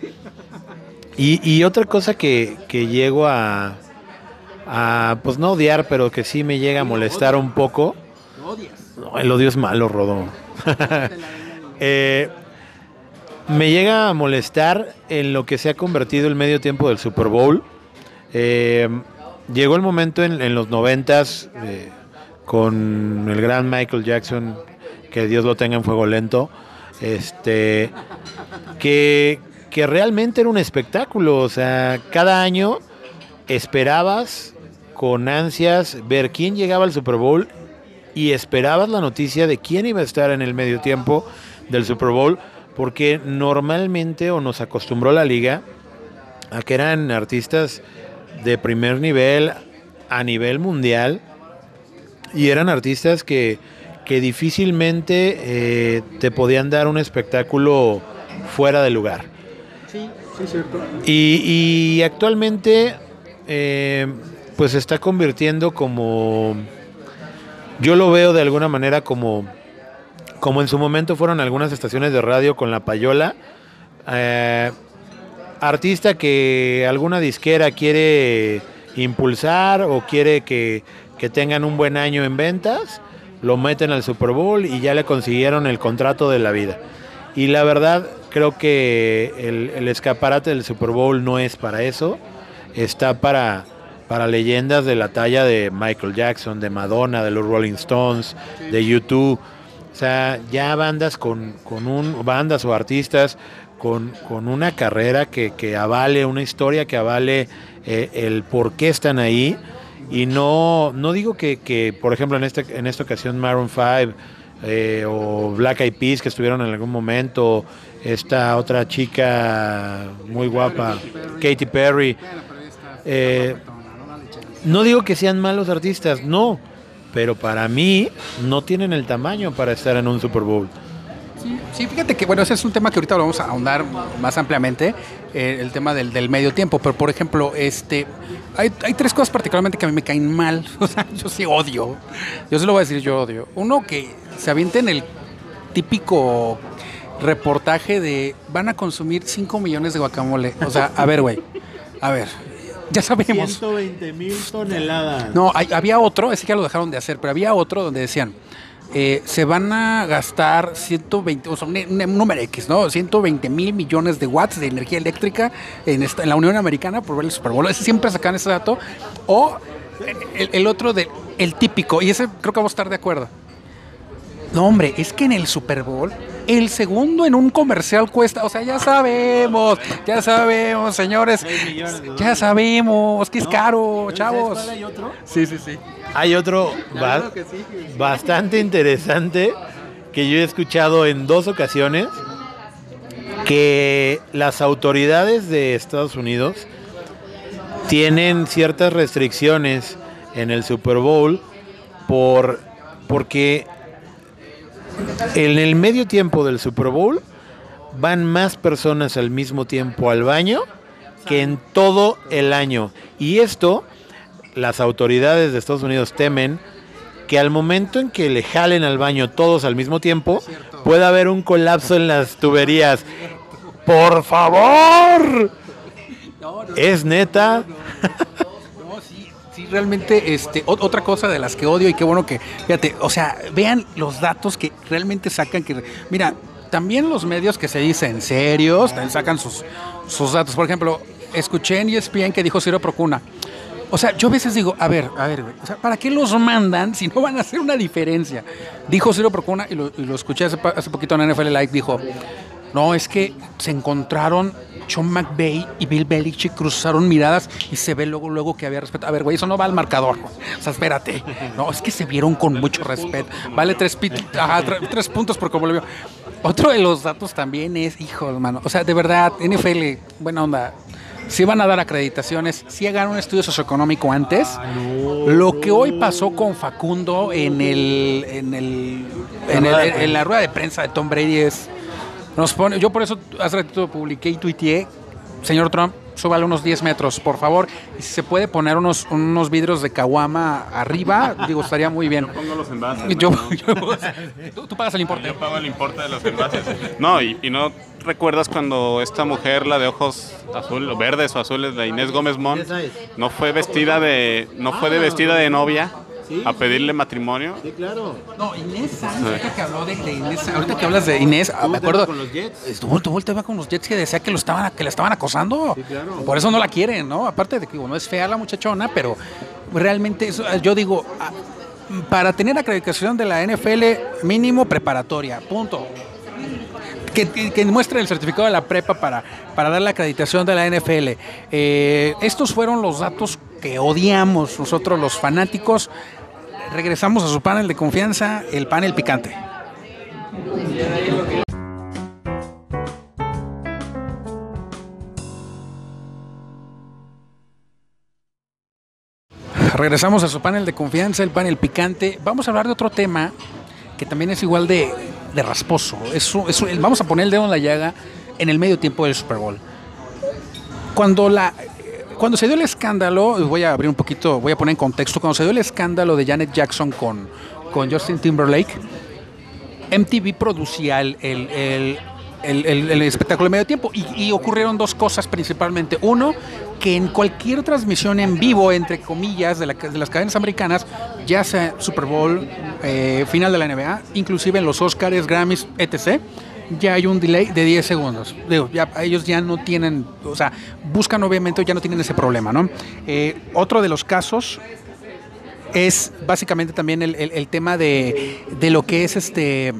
Y, otra cosa que llego a, a, pues no odiar, pero que sí me llega a molestar un poco. No, el odio es malo, Rodo. Eh, me llega a molestar en lo que se ha convertido el medio tiempo del Super Bowl. Eh, llegó el momento en, en los noventas eh, con el gran Michael Jackson, que Dios lo tenga en fuego lento, este, que, que realmente era un espectáculo. O sea, cada año esperabas con ansias ver quién llegaba al Super Bowl y esperabas la noticia de quién iba a estar en el medio tiempo del Super Bowl, porque normalmente o nos acostumbró la liga a que eran artistas de primer nivel a nivel mundial y eran artistas que, que difícilmente eh, te podían dar un espectáculo fuera de lugar. Sí, sí, cierto. Y, y actualmente, eh, pues se está convirtiendo como. Yo lo veo de alguna manera como. Como en su momento fueron algunas estaciones de radio con la payola. eh, artista que alguna disquera quiere impulsar o quiere que, que tengan un buen año en ventas, lo meten al Super Bowl y ya le consiguieron el contrato de la vida. Y la verdad, creo que el, el escaparate del Super Bowl no es para eso. Está para, para leyendas de la talla de Michael Jackson, de Madonna, de los Rolling Stones, de YouTube. O sea, ya bandas con, con un, bandas o artistas con, con una carrera que, que avale, una historia que avale eh, el por qué están ahí. Y no, no digo que, que, por ejemplo, en, este, en esta ocasión Maroon 5 eh, o Black Eyed Peas que estuvieron en algún momento, esta otra chica muy guapa, Katy Perry. Eh, no digo que sean malos artistas, no, pero para mí no tienen el tamaño para estar en un Super Bowl. Sí, fíjate que, bueno, ese es un tema que ahorita vamos a ahondar más ampliamente, eh, el tema del, del medio tiempo, pero por ejemplo, este, hay, hay tres cosas particularmente que a mí me caen mal, o sea, yo sí odio, yo se lo voy a decir, yo odio. Uno, que se avienten el típico reportaje de van a consumir 5 millones de guacamole, o sea, a ver, güey, a ver, Ya sabemos. 120 mil toneladas. No, hay- había otro, ese ya lo dejaron de hacer, pero había otro donde decían, eh, se van a gastar 120, o sea, un, un número X, ¿no? 120 mil millones de watts de energía eléctrica en, esta- en la Unión Americana por ver el Super Bowl. Ese siempre sacan ese dato. O el, el otro de el típico, y ese creo que vamos a estar de acuerdo. No, hombre, es que en el Super Bowl, el segundo en un comercial cuesta, o sea, ya sabemos, ya sabemos, señores, ya sabemos que es caro, ¿Sabes chavos. hay otro? Sí, sí, sí. Hay otro ba- bastante interesante que yo he escuchado en dos ocasiones que las autoridades de Estados Unidos tienen ciertas restricciones en el Super Bowl por porque en el medio tiempo del Super Bowl van más personas al mismo tiempo al baño que en todo el año. Y esto las autoridades de Estados Unidos temen que al momento en que le jalen al baño todos al mismo tiempo, pueda haber un colapso en las tuberías. ¡Por favor! ¿Es neta? Realmente, este, ot- otra cosa de las que odio y qué bueno que, fíjate, o sea, vean los datos que realmente sacan, que, mira, también los medios que se dicen serios, sacan sus, sus datos. Por ejemplo, escuché en ESPN que dijo Ciro Procuna. O sea, yo a veces digo, a ver, a ver, o sea, ¿para qué los mandan si no van a hacer una diferencia? Dijo Ciro Procuna, y lo, y lo escuché hace, hace poquito en NFL Live, dijo, no, es que se encontraron Sean McVay y Bill Belichick cruzaron miradas y se ve luego luego que había respeto. A ver, güey, eso no va al marcador. O sea, espérate. No, es que se vieron con mucho respeto. Vale tres, ajá, tre- tres puntos por como lo vio. Otro de los datos también es, hijo, hermano. O sea, de verdad, NFL, buena onda. Si van a dar acreditaciones, si hagan un estudio socioeconómico antes. Lo que hoy pasó con Facundo en el, en el, en, el- en la rueda de prensa de Tom Brady es nos pone, yo por eso hace ratito publiqué y tuiteé, señor Trump, súbale unos 10 metros, por favor. Y si se puede poner unos, unos vidrios de caguama arriba, digo, estaría muy bien. Pongo los envases. Yo, ¿no? yo- tú, tú pagas el importe. Yo pago el importe de los envases. No, y, y no recuerdas cuando esta mujer, la de ojos azul, o verdes o azules, la Inés Gómez Mont, no fue vestida de, no fue de vestida de novia a pedirle matrimonio. Sí, claro. No, Inés Sánchez, ahorita que habló de, de Inés, ahorita que hablas de Inés, ah, me acuerdo. con los Jets? Estuvo, tuvo el tema con los Jets que decía que lo estaban, que la estaban acosando. Sí, claro. Por eso no la quieren, ¿no? Aparte de que bueno, es fea la muchachona, pero realmente eso, yo digo, ah, para tener acreditación de la NFL, mínimo preparatoria, punto. Que, que- que muestre el certificado de la prepa para, para dar la acreditación de la NFL. Eh, estos fueron los datos que odiamos nosotros los fanáticos. Regresamos a su panel de confianza, el panel picante. Regresamos a su panel de confianza, el panel picante. Vamos a hablar de otro tema que también es igual de, de rasposo. Vamos a poner el dedo en la llaga en el medio tiempo del Super Bowl. Cuando la cuando se dio el escándalo, voy a abrir un poquito, voy a poner en contexto, cuando se dio el escándalo de Janet Jackson con, con Justin Timberlake, MTV producía el, el- el- espectáculo de medio tiempo y, ocurrieron dos cosas principalmente. Uno, que en cualquier transmisión en vivo, entre comillas, de, la- de las cadenas americanas, ya sea Super Bowl, eh, final de la NBA, inclusive en los Oscars, Grammys, etc., ya hay un delay de 10 segundos. Digo, ya, ellos ya no tienen, o sea, buscan obviamente, ya no tienen ese problema, ¿no? Eh, otro de los casos es básicamente también el, tema de, de lo que es este.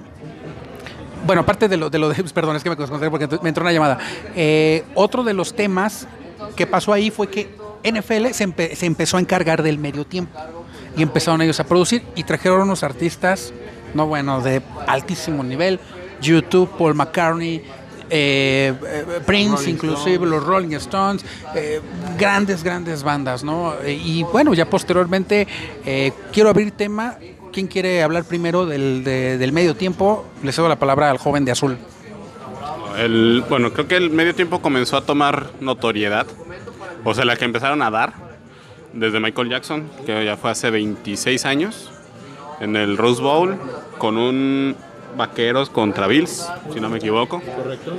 Bueno, aparte de lo de, lo de perdón, es que me concentré porque me entró una llamada. Eh, otro de los temas que pasó ahí fue que NFL se, empe- se empezó a encargar del medio tiempo y empezaron ellos a producir y trajeron unos artistas, no bueno, de altísimo nivel, YouTube, Paul McCartney, eh, eh, Prince, Rolling inclusive Stones. los Rolling Stones, eh, grandes, grandes bandas, ¿no? Eh, y bueno, ya posteriormente eh, quiero abrir tema. ¿Quién quiere hablar primero del, de- del medio tiempo? Le cedo la palabra al joven de azul. El, bueno, creo que el medio tiempo comenzó a tomar notoriedad. O sea, la que empezaron a dar desde Michael Jackson, que ya fue hace 26 años, en el Rose Bowl, con un Vaqueros contra Bills, si no me equivoco. Correcto.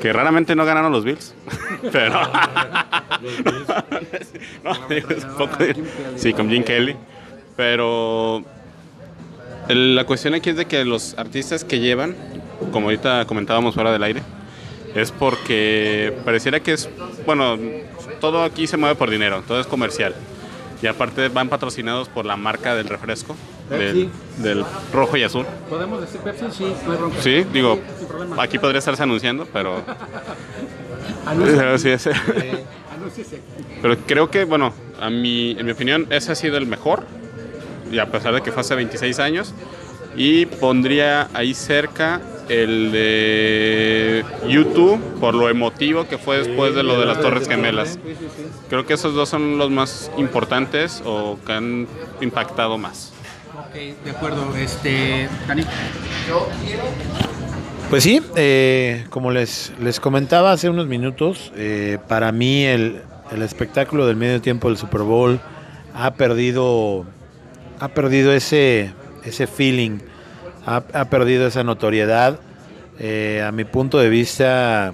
Que raramente no ganaron los Bills. Pero. No, es un poco de- sí, con Jim Kelly. Pero la cuestión aquí es de que los artistas que llevan, como ahorita comentábamos fuera del aire, es porque pareciera que es, bueno, todo aquí se mueve por dinero, todo es comercial. Y aparte van patrocinados por la marca del refresco, del, del rojo y azul. ¿Podemos decir Pepsi? Sí, no hay bronca. Sí, digo, aquí podría estarse anunciando, pero... Anúnciate. Sí, sí. Anúnciese. Pero creo que, bueno, a mi, en mi opinión, ese ha sido el mejor. Y a pesar de que fue hace 26 años. Y pondría ahí cerca el de YouTube por lo emotivo que fue después de lo de las Torres Gemelas. Creo que esos dos son los más importantes o que han impactado más. Ok, de acuerdo. Este, Dani. Pues sí, eh, como les, les comentaba hace unos minutos, eh, para mí el, el espectáculo del medio tiempo del Super Bowl ha perdido, ha perdido ese, ese feeling, ha, ha perdido esa notoriedad. Eh, a mi punto de vista,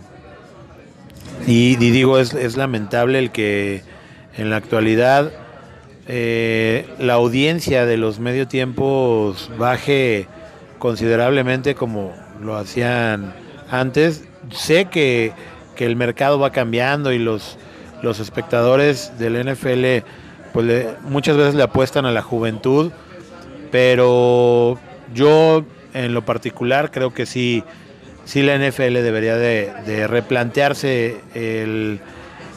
y, y digo, es, es lamentable el que en la actualidad eh, la audiencia de los medio tiempos baje considerablemente como lo hacían antes. Sé que, que el mercado va cambiando y los, los espectadores del NFL pues le- muchas veces le apuestan a la juventud, pero yo en lo particular creo que sí, sí la NFL debería de, replantearse el,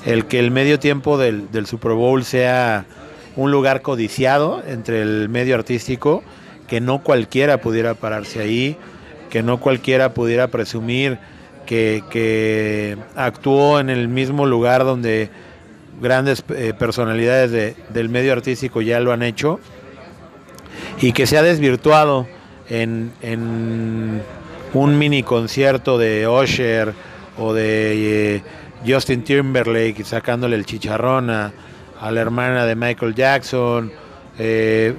el que el medio tiempo del, del Super Bowl sea un lugar codiciado entre el medio artístico, que no cualquiera pudiera pararse ahí, que no cualquiera pudiera presumir que, actuó en el mismo lugar donde grandes eh, personalidades de- del medio artístico ya lo han hecho y que se ha desvirtuado en, un mini concierto de Usher o de eh, Justin Timberlake sacándole el chicharrón a la hermana de Michael Jackson. Eh,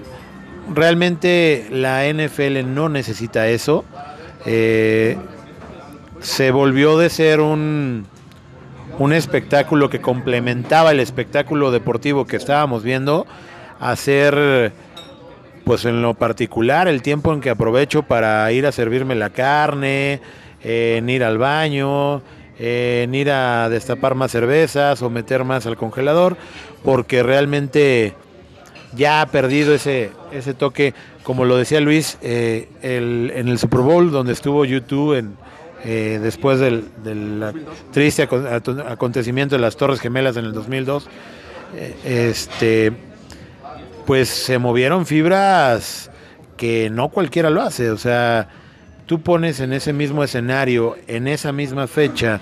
realmente la NFL no necesita eso. Eh, se volvió de ser un, un espectáculo que complementaba el espectáculo deportivo que estábamos viendo a ser pues en lo particular el tiempo en que aprovecho para ir a servirme la carne, eh, en ir al baño, en ir a destapar más cervezas o meter más al congelador, porque realmente ya ha perdido ese, ese toque, como lo decía Luis, eh, el- en el Super Bowl donde estuvo YouTube en, eh, después del, triste acontecimiento de las Torres Gemelas en el 2002, eh, este, pues se movieron fibras que no cualquiera lo hace, o sea, tú pones en ese mismo escenario, en esa misma fecha,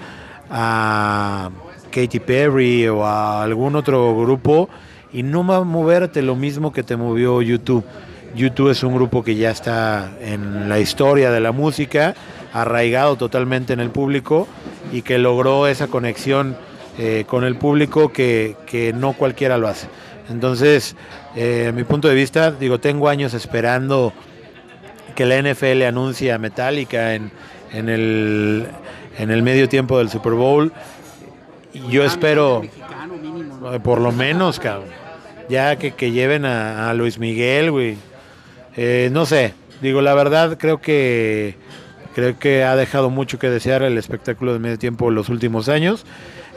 a Katy Perry o a algún otro grupo y no va a moverte lo mismo que te movió YouTube. YouTube es un grupo que ya está en la historia de la música, arraigado totalmente en el público y que logró esa conexión eh, con el público que, que no cualquiera lo hace. Entonces, eh, mi punto de vista, digo, tengo años esperando que la NFL anuncie a Metallica en, en, el, en el medio tiempo del Super Bowl. Yo espero, por lo menos, cabrón, ya que, que lleven a, Luis Miguel, güey. Eh, no sé, digo, la verdad creo que creo que ha dejado mucho que desear el espectáculo de medio tiempo en los últimos años.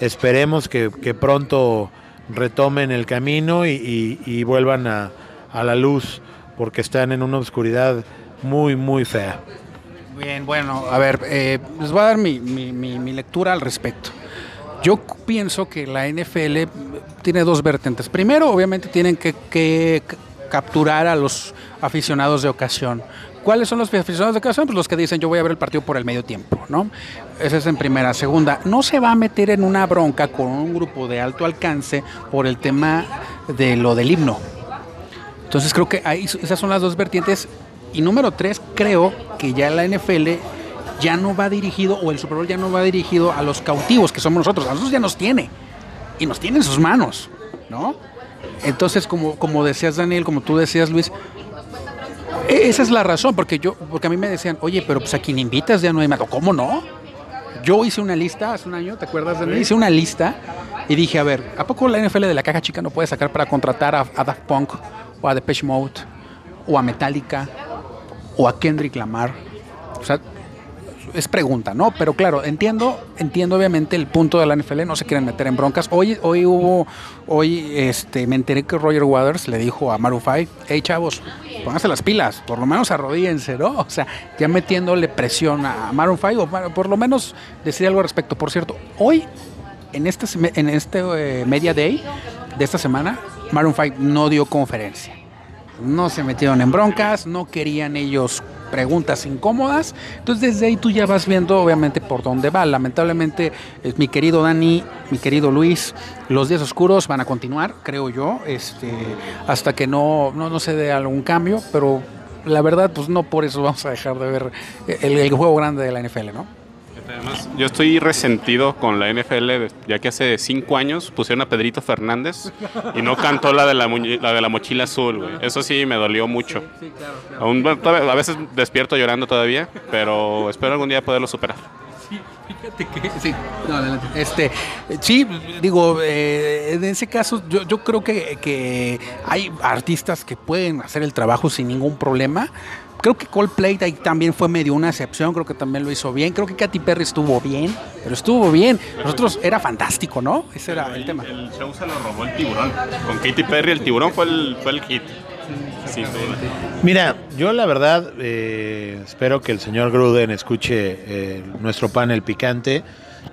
Esperemos que, pronto retomen el camino y, y- y vuelvan a, a la luz, porque están en una oscuridad muy, muy fea. Bien, bueno, a ver, eh, les voy a dar mi, mi- mi- lectura al respecto. Yo pienso que la NFL tiene dos vertientes. Primero, obviamente, tienen que, que capturar a los aficionados de ocasión. ¿Cuáles son los aficionados de ocasión? Pues los que dicen yo voy a ver el partido por el medio tiempo, ¿no? Esa es en primera. Segunda, no se va a meter en una bronca con un grupo de alto alcance por el tema de lo del himno. Entonces creo que ahí, esas son las dos vertientes. Y número tres, creo que ya la NFL ya no va dirigido, o el Super Bowl ya no va dirigido a los cautivos que somos nosotros. A nosotros ya nos tiene. Y nos tiene en sus manos, ¿no? Entonces, como, como decías Daniel, como tú decías Luis, esa es la razón, porque yo, porque a mí me decían, oye, pero pues a quien invitas ya no hay más. ¿Cómo no? yo hice una lista hace un año, ¿te acuerdas de mí? Hice una lista y dije, a ver, ¿a poco la NFL de la caja chica no puede sacar para contratar a, a Daft Punk o a Depeche Mode o a Metallica o a Kendrick Lamar? O sea, es pregunta, ¿no? Pero claro, entiendo, entiendo obviamente el punto de la NFL, no se quieren meter en broncas. Hoy, hoy hubo, hoy este, me enteré que Roger Waters le dijo a Marufai, hey chavos, pónganse las pilas, por lo menos arrodíense, ¿no? O sea, ya metiéndole presión a 5, o por lo menos decir algo al respecto. Por cierto, hoy, en este, en este eh, Media Day de esta semana, Maroon 5 no dio conferencia. No se metieron en broncas, no querían ellos preguntas incómodas. Entonces desde ahí tú ya vas viendo obviamente por dónde va. Lamentablemente, eh, mi querido Dani, mi querido Luis, los días oscuros van a continuar, creo yo, este, hasta que no, no, no se dé algún cambio, pero la verdad, pues no por eso vamos a dejar de ver el, el juego grande de la NFL, ¿no? Además, yo estoy resentido con la NFL, ya que hace cinco años pusieron a Pedrito Fernández y no cantó la de la, la de la mochila azul, güey. Eso sí me dolió mucho. Aún, a veces despierto llorando todavía, pero espero algún día poderlo superar. Fíjate que sí, no, adelante. Este, sí, digo, eh, en ese caso yo, yo creo que, que hay artistas que pueden hacer el trabajo sin ningún problema Creo que Coldplay ahí también fue medio una excepción, creo que también lo hizo bien. Creo que Katy Perry estuvo bien, pero estuvo bien. Nosotros era fantástico, ¿no? Ese era el, el tema. El show se lo robó el tiburón. Con Katy Perry el tiburón fue el, fue el hit. Mira, yo la verdad eh, espero que el señor Gruden escuche eh, nuestro panel picante.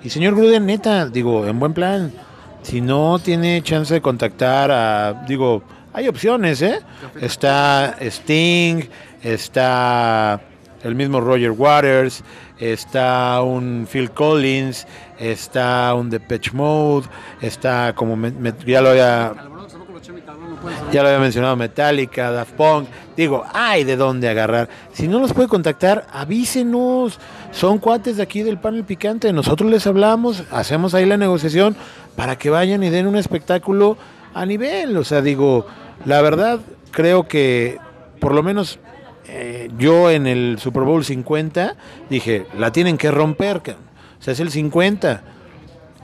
Y señor Gruden, neta, digo, en buen plan, si no tiene chance de contactar a, digo, hay opciones, ¿eh? Está Sting, está el mismo Roger Waters, está un Phil Collins, está un Depeche Mode, está como me, ya lo había ya lo había mencionado Metallica, Daft Punk. Digo, hay de dónde agarrar. Si no los puede contactar, avísenos. Son cuates de aquí del panel picante. Nosotros les hablamos, hacemos ahí la negociación para que vayan y den un espectáculo a nivel. O sea, digo, la verdad, creo que por lo menos eh, yo en el Super Bowl 50 dije, la tienen que romper, o sea, es el 50.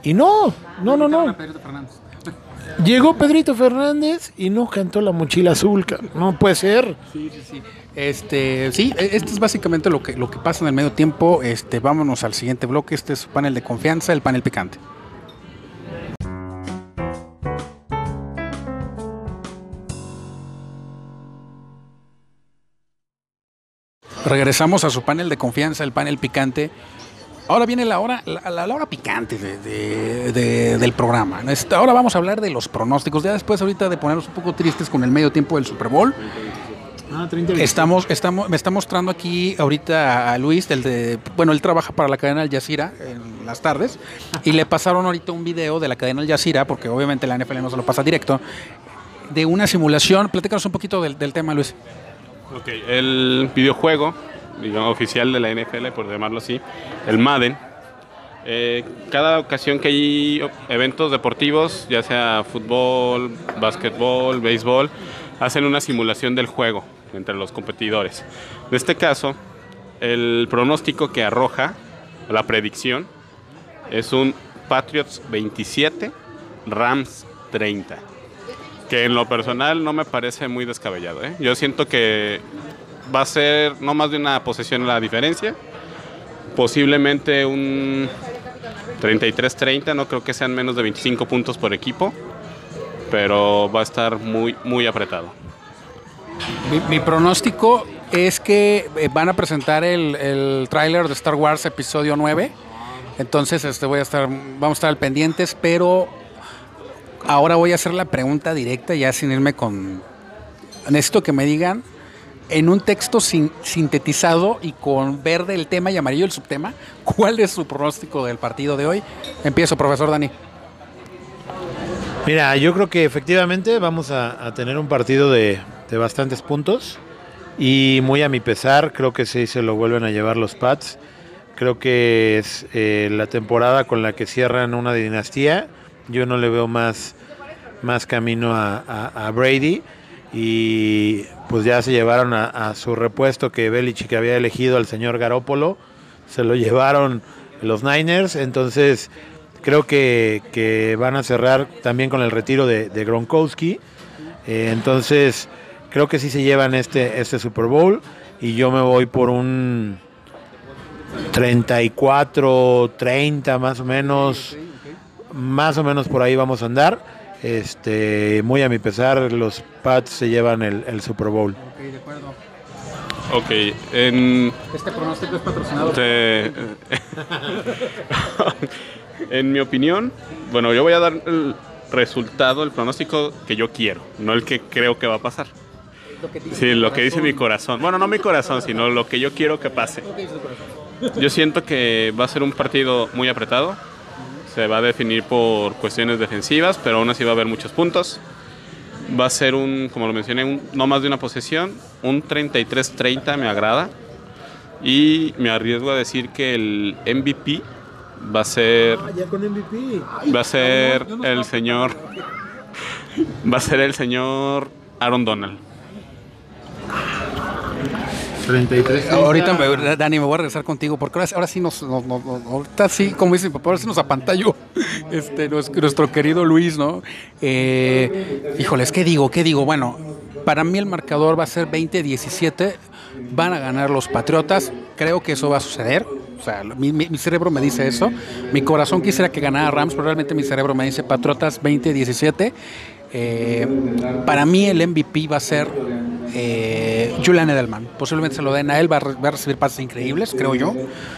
Y no, no, no, no. Llegó Pedrito Fernández y no cantó la mochila azul, no puede ser. Sí, sí, sí. Este, sí, esto es básicamente lo que, lo que pasa en el medio tiempo. Este, vámonos al siguiente bloque. Este es su panel de confianza, el panel picante. Regresamos a su panel de confianza, el panel picante. Ahora viene la hora, la, la hora picante de, de, de, del programa. Ahora vamos a hablar de los pronósticos. Ya después ahorita de ponernos un poco tristes con el medio tiempo del Super Bowl. Ah, 30 estamos, estamos, me está mostrando aquí ahorita a Luis, del de, bueno, él trabaja para la cadena Al Jazeera en las tardes, y le pasaron ahorita un video de la cadena Al Jazeera, porque obviamente la NFL no se lo pasa directo, de una simulación. Platícanos un poquito del, del tema, Luis. Ok, el videojuego digamos, oficial de la NFL, por llamarlo así, el Madden. Eh, cada ocasión que hay eventos deportivos, ya sea fútbol, básquetbol, béisbol, hacen una simulación del juego entre los competidores. En este caso, el pronóstico que arroja, la predicción, es un Patriots 27, Rams 30 que en lo personal no me parece muy descabellado. ¿eh? Yo siento que va a ser no más de una posesión la diferencia, posiblemente un 33-30, no creo que sean menos de 25 puntos por equipo, pero va a estar muy, muy apretado. Mi, pronóstico es que eh, van a presentar el, el tráiler de Star Wars Episodio 9. Entonces este, voy a estar, vamos a estar al pendientes, pero ahora voy a hacer la pregunta directa, ya sin irme con. Necesito que me digan en un texto sin, sintetizado y con verde el tema y amarillo el subtema, ¿cuál es su pronóstico del partido de hoy? Empiezo, profesor Dani. Mira, yo creo que efectivamente vamos a, tener un partido de, bastantes puntos y muy a mi pesar, creo que sí se lo vuelven a llevar los Pats. Creo que es eh, la temporada con la que cierran una dinastía. Yo no le veo más, más camino a, a Brady y pues ya se llevaron a, su repuesto que Belichick había elegido al señor Garópolo, se lo llevaron los Niners, entonces creo que, van a cerrar también con el retiro de, de Gronkowski. Eh, entonces creo que sí se llevan este, este Super Bowl y yo me voy por un 34, 30 más o menos. Más o menos por ahí vamos a andar. Este, muy a mi pesar, los Pats se llevan el, el Super Bowl. Ok, de acuerdo. Ok, en, Este pronóstico es patrocinado. te- en mi opinión, bueno, yo voy a dar el resultado, el pronóstico que yo quiero, no el que creo que va a pasar. Sí, lo que dice mi corazón. Bueno, no mi corazón, sino lo que yo quiero que pase. Yo siento que va a ser un partido muy apretado. Se va a definir por cuestiones defensivas, pero aún así va a haber muchos puntos. Va a ser un, como lo mencioné, un- no más de una posesión. Un 33-30 me agrada. Y me arriesgo a decir que el MVP va a ser ya con MVP. va a ser el señor va a ser el señor Aaron Donald. 33. Ahorita, me- Dani, me voy a regresar contigo porque ahora, sí nos, nos- ahorita sí, como dice mi papá, ahora sí nos apantalló este, nues- nuestro querido Luis, ¿no? Eh, híjoles, ¿qué digo? ¿Qué digo? Bueno, para mí el marcador va a ser 20-17, van a ganar los Patriotas, creo que eso va a suceder. O sea, mi cerebro me dice eso. Mi corazón quisiera que ganara Rams, pero realmente mi cerebro me dice Patriotas 20-17. Eh, para mí el MVP va a ser eh, Julian Edelman. Posiblemente se lo den a él, va a, recibir pases increíbles, creo yo,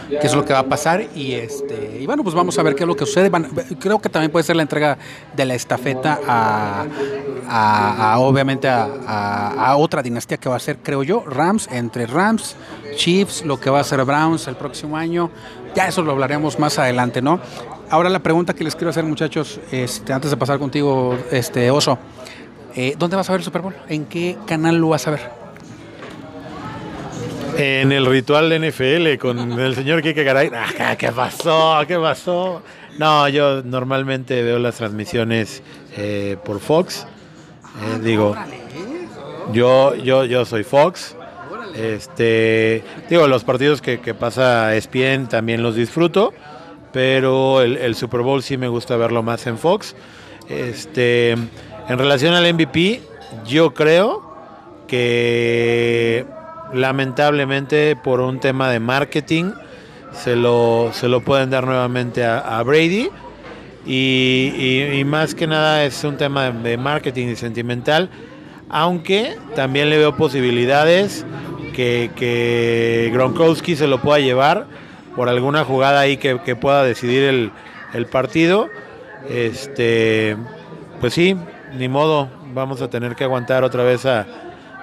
que es lo que va a pasar. Y este y bueno, pues vamos a ver qué es lo que sucede. Van- creo que también puede ser la entrega de la estafeta a, obviamente a otra dinastía que va a ser, creo yo, Rams, entre Rams, Chiefs, lo que va a ser Browns el próximo año. Ya eso lo hablaremos más adelante, ¿no? Ahora la pregunta que les quiero hacer, muchachos, este, antes de pasar contigo, este Oso, eh, ¿dónde vas a ver el Super Bowl? ¿En qué canal lo vas a ver? En el ritual de NFL con el señor Kike Garay. Ah, ¿Qué pasó? ¿Qué pasó? No, yo normalmente veo las transmisiones eh, por Fox. Eh, digo, yo, yo, yo soy Fox. Este, digo, los partidos que, que pasa ESPN también los disfruto, pero el, Super Bowl sí me gusta verlo más en Fox. Este, en relación al MVP, yo creo que lamentablemente por un tema de marketing se lo, se lo pueden dar nuevamente a, Brady. Y, más que nada es un tema de, marketing y sentimental, aunque también le veo posibilidades que Gronkowski se lo pueda llevar por alguna jugada ahí que, pueda decidir el, el partido. Este, pues sí, ni modo, vamos a tener que aguantar otra vez a,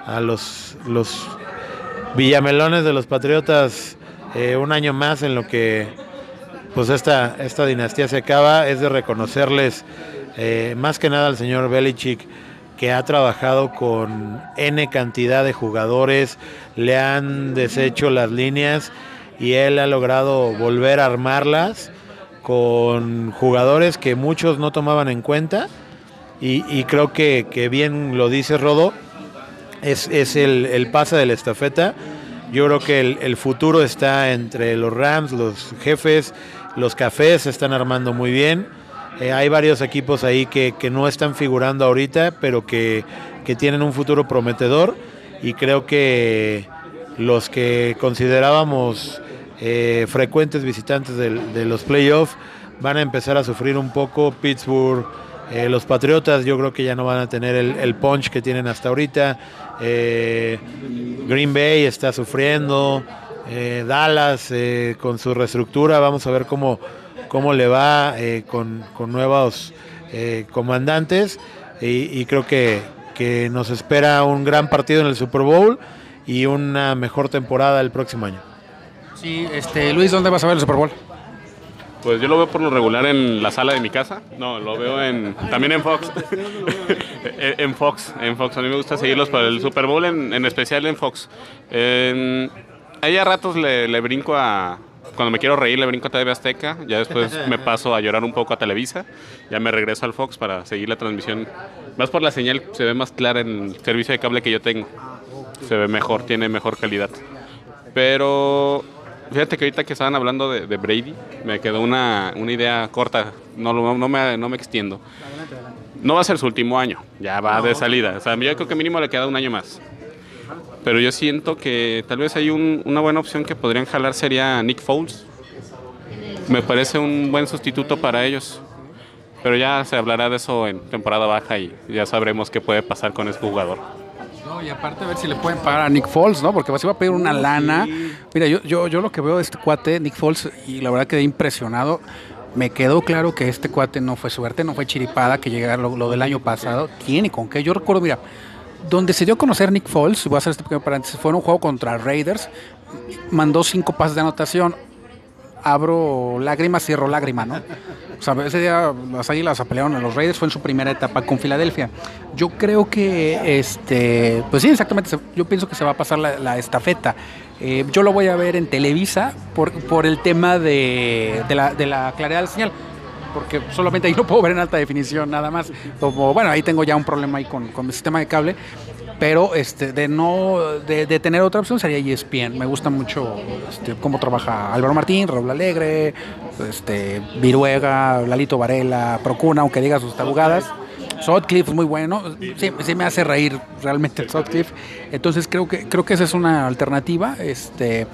a los, los Villamelones de los Patriotas eh, un año más en lo que pues esta, esta dinastía se acaba, es de reconocerles eh, más que nada al señor Belichick que ha trabajado con N cantidad de jugadores, le han deshecho las líneas y él ha logrado volver a armarlas con jugadores que muchos no tomaban en cuenta y, creo que, que bien lo dice Rodo, es, es el, el pase de la estafeta. Yo creo que el, el futuro está entre los Rams, los jefes, los cafés se están armando muy bien. Eh, hay varios equipos ahí que, que no están figurando ahorita, pero que, que tienen un futuro prometedor. Y creo que los que considerábamos eh, frecuentes visitantes de, los playoffs van a empezar a sufrir un poco. Pittsburgh, eh, los Patriotas yo creo que ya no van a tener el, punch que tienen hasta ahorita. Eh, Green Bay está sufriendo. Dallas con su reestructura, vamos a ver cómo, cómo le va con, nuevos comandantes. Y, y creo que, que nos espera un gran partido en el Super Bowl y una mejor temporada el próximo año. Sí, este, Luis, ¿dónde vas a ver el Super Bowl? Pues yo lo veo por lo regular en la sala de mi casa. No, lo veo en también en Fox. en Fox, en Fox. A mí me gusta seguirlos para el Super Bowl, en, en especial en Fox. En- ahí a ratos le, le brinco a... Cuando me quiero reír le brinco a TV Azteca. Ya después me paso a llorar un poco a Televisa. Ya me regreso al Fox para seguir la transmisión. Más por la señal, se ve más clara en el servicio de cable que yo tengo. Se ve mejor, tiene mejor calidad. Pero Fíjate que ahorita que estaban hablando de, Brady, me quedó una, una idea corta, no, no, me, no me extiendo. No va a ser su último año, ya va de salida. O sea, yo creo que mínimo le queda un año más. Pero yo siento que tal vez hay una buena opción que podrían jalar sería Nick Foles. Me parece un buen sustituto para ellos. Pero ya se hablará de eso en temporada baja y ya sabremos qué puede pasar con ese jugador. No, y aparte a ver si le pueden pagar a Nick Foles, ¿no? Porque se va a pedir una lana. Mira, yo, yo, yo lo que veo de este cuate, Nick Foles, y la verdad quedé impresionado. Me quedó claro que este cuate no fue suerte, no fue chiripada, que llegara lo, del año pasado. Tiene con qué. Yo recuerdo, mira, donde se dio a conocer Nick Foles, voy a hacer este pequeño paréntesis, fue en un juego contra Raiders. Mandó cinco pases de anotación. Abro lágrimas, cierro lágrima, ¿no? O sea, ese día las Águilas apalearon a los Raiders, fue en su primera etapa con Filadelfia. Yo creo que, este, pues sí, exactamente, yo pienso que se va a pasar la, estafeta. Eh, yo lo voy a ver en Televisa por, por el tema de, la, de la claridad de la señal porque solamente ahí lo puedo ver en alta definición nada más. Como, bueno, ahí tengo ya un problema ahí con, con mi sistema de cable, pero este de no de, tener otra opción sería ESPN. Me gusta mucho este, cómo trabaja Álvaro Martín, Raúl Alegre, este Viruega, Lalito Varela, Procuna, aunque diga sus tabugadas. Sotcliffe es muy bueno, sí, me hace reír realmente Sotcliffe. Entonces creo que creo que esa es una alternativa. Este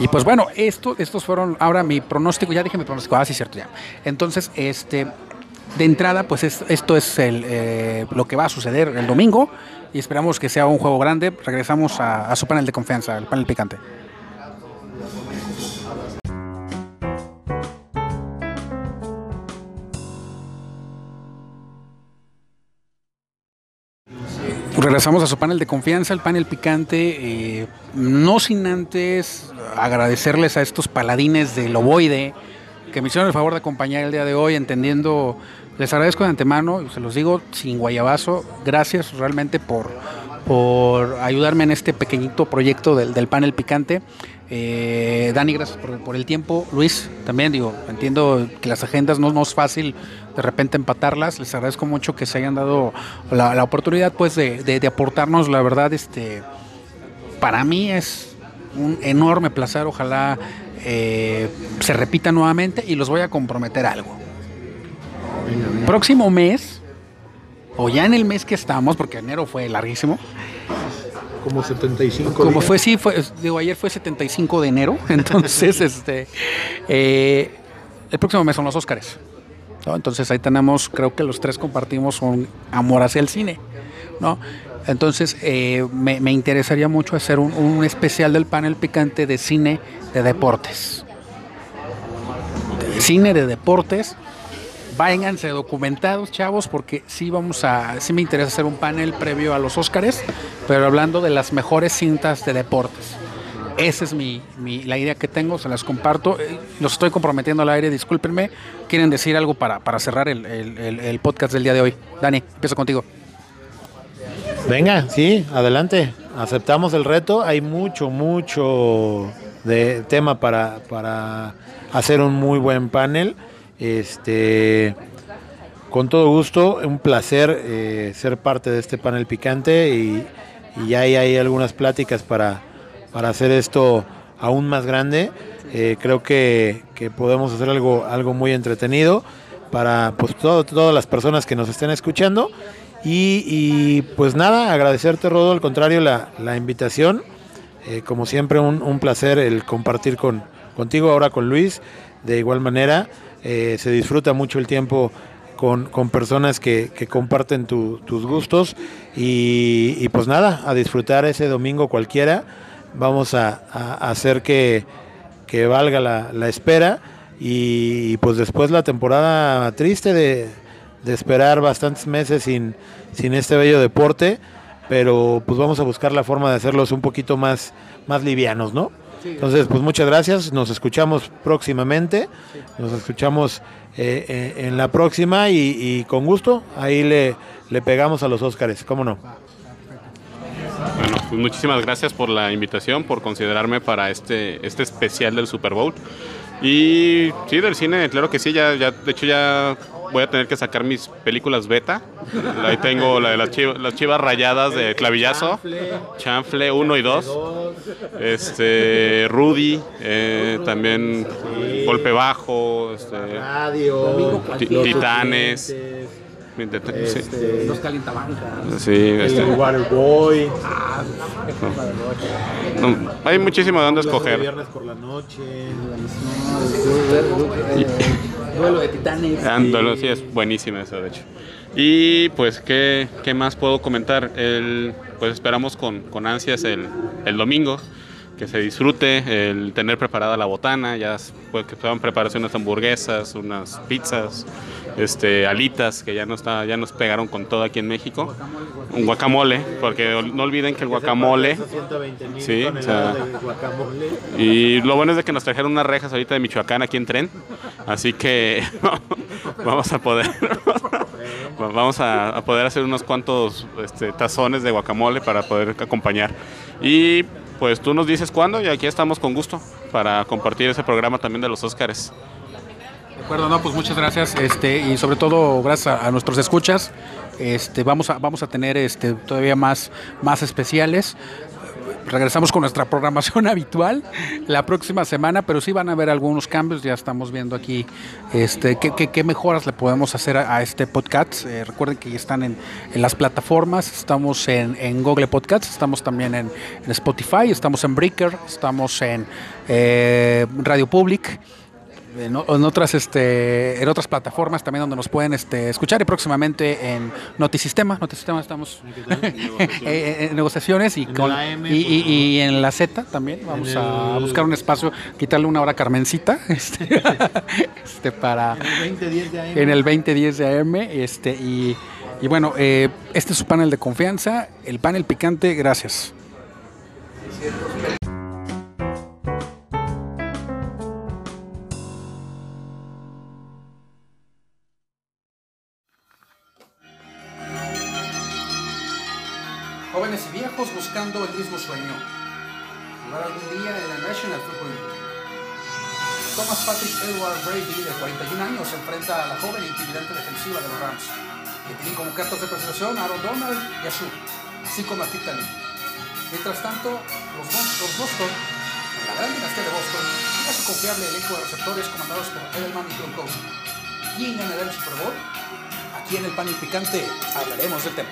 y pues bueno, esto, estos fueron ahora mi pronóstico. Ya dije mi pronóstico, ah sí cierto ya. Entonces este de entrada pues esto es eh, lo que va a suceder el domingo y esperamos que sea un juego grande. Regresamos a, su panel de confianza, el panel picante. Regresamos a su panel de confianza, el panel picante, eh, no sin antes agradecerles a estos paladines del ovoide que me hicieron el favor de acompañar el día de hoy, entendiendo les agradezco de antemano, se los digo sin guayabazo, gracias realmente por, por ayudarme en este pequeñito proyecto del, panel picante. Eh, Dani, gracias por, el tiempo. Luis, también digo, entiendo que las agendas no, es fácil de repente empatarlas. Les agradezco mucho que se hayan dado la, oportunidad pues de, aportarnos. La verdad, este, para mí es un enorme placer. Ojalá eh, se repita nuevamente y los voy a comprometer algo próximo mes, o ya en el mes que estamos, porque enero fue larguísimo. Como 75 Como fue, sí, fue, digo, ayer fue 75 de enero, entonces, este, eh, el próximo mes son los Óscares. Entonces ahí tenemos, creo que los tres compartimos un amor hacia el cine, ¿no? Entonces eh, me, interesaría mucho hacer un, un, especial del panel picante de cine de deportes. De cine de deportes váyanse documentados, chavos, porque sí vamos a, sí me interesa hacer un panel previo a los Óscares, pero hablando de las mejores cintas de deportes. Esa es mi, la idea que tengo, se las comparto. Eh, los estoy comprometiendo al aire, discúlpenme. ¿Quieren decir algo para, cerrar el, podcast del día de hoy? Dani, empiezo contigo. Venga, sí, adelante. Aceptamos el reto. Hay mucho, mucho de tema para, para hacer un muy buen panel. Este, con todo gusto, un placer eh, ser parte de este panel picante y, ya hay, algunas pláticas para, para, hacer esto aún más grande. Eh, creo que, podemos hacer algo, algo muy entretenido para pues, todas las personas que nos estén escuchando. Y, pues nada, agradecerte, Rodo, al contrario, la, invitación. Eh, como siempre, un, un, placer el compartir con, contigo, ahora con Luis. De igual manera, eh, se disfruta mucho el tiempo con, personas que, comparten tus gustos y, pues nada, a disfrutar ese domingo cualquiera. Vamos a, hacer que, valga la, espera y, pues después la temporada triste de, esperar bastantes meses sin, sin este bello deporte, pero pues vamos a buscar la forma de hacerlos un poquito más, más livianos, ¿no? Entonces, pues muchas gracias, nos escuchamos próximamente, nos escuchamos eh, eh, en la próxima y, con gusto. Ahí le, le pegamos a los Óscares, ¿cómo no? Bueno, pues muchísimas gracias por la invitación, por considerarme para este, este especial del Super Bowl. Y sí, del cine, claro que sí, ya, ya de hecho ya voy a tener que sacar mis películas beta. Ahí tengo la de las chivas, las chivas rayadas de clavillazo, Chanfle 1 y 2, este, Rudy, eh, también Golpe Bajo, este, Titanes. Suficientes, sí. este, Los calientabancas. Sí, este, el Waterboy, no, hay muchísimo de dónde Los de escoger. Viernes por la noche. Duelo de titanes. Ándalo, sí, es buenísima eso, de hecho. Y pues, ¿qué, qué más puedo comentar? El, pues esperamos con, con ansias el, el domingo, que se disfrute, el tener preparada la botana, ya pues, que puedan prepararse unas hamburguesas, unas pizzas, este, alitas, que ya, no está, ya nos pegaron con todo aquí en México. Un guacamole, porque no olviden que el guacamole... 120 mil Sí, o sea-. Y lo bueno es de que nos trajeron unas rejas ahorita de Michoacán aquí en tren, así que vamos a poder vamos a, a poder hacer unos cuantos este, tazones de guacamole para poder acompañar. Y pues tú nos dices cuándo y aquí estamos con gusto para compartir ese programa también de los Óscares. De acuerdo, no, pues muchas gracias, este, y sobre todo gracias a, nuestros escuchas. Este, vamos a, vamos a tener este, todavía más, más especiales. Regresamos con nuestra programación habitual la próxima semana, pero sí van a haber algunos cambios. Ya estamos viendo aquí este, qué, qué- mejoras le podemos hacer a, este podcast. Eh, recuerden que ya están en, en las plataformas. Estamos en, en Google Podcasts, estamos también en, en Spotify, estamos en Breaker, estamos en eh, Radio Public en, otras este en otras plataformas también donde nos pueden este escuchar y próximamente en Notisistema. Notisistema estamos eh, en negociaciones y En con AM, y, y- en la Z también. Vamos a buscar un espacio quitarle una hora a Carmencita este, este, para En el 2010 de AM. en el 2010 de AM este y, y bueno eh, este es su panel de confianza el panel picante gracias Y buscando el mismo sueño. Jugar algún día en la National Football League. Thomas Patrick Edward Brady, de 41 años, se enfrenta a la joven e intimidante defensiva de los Rams, que tienen como cartas de presentación a Aaron Donald y a Shu, así como a Talib. Mientras tanto, los, Boston, la gran dinastía de Boston, tiene su confiable elenco de receptores comandados por Edelman y Gronkowski. ¿Quién ganará el Super Bowl? Aquí en el panel picante hablaremos del tema.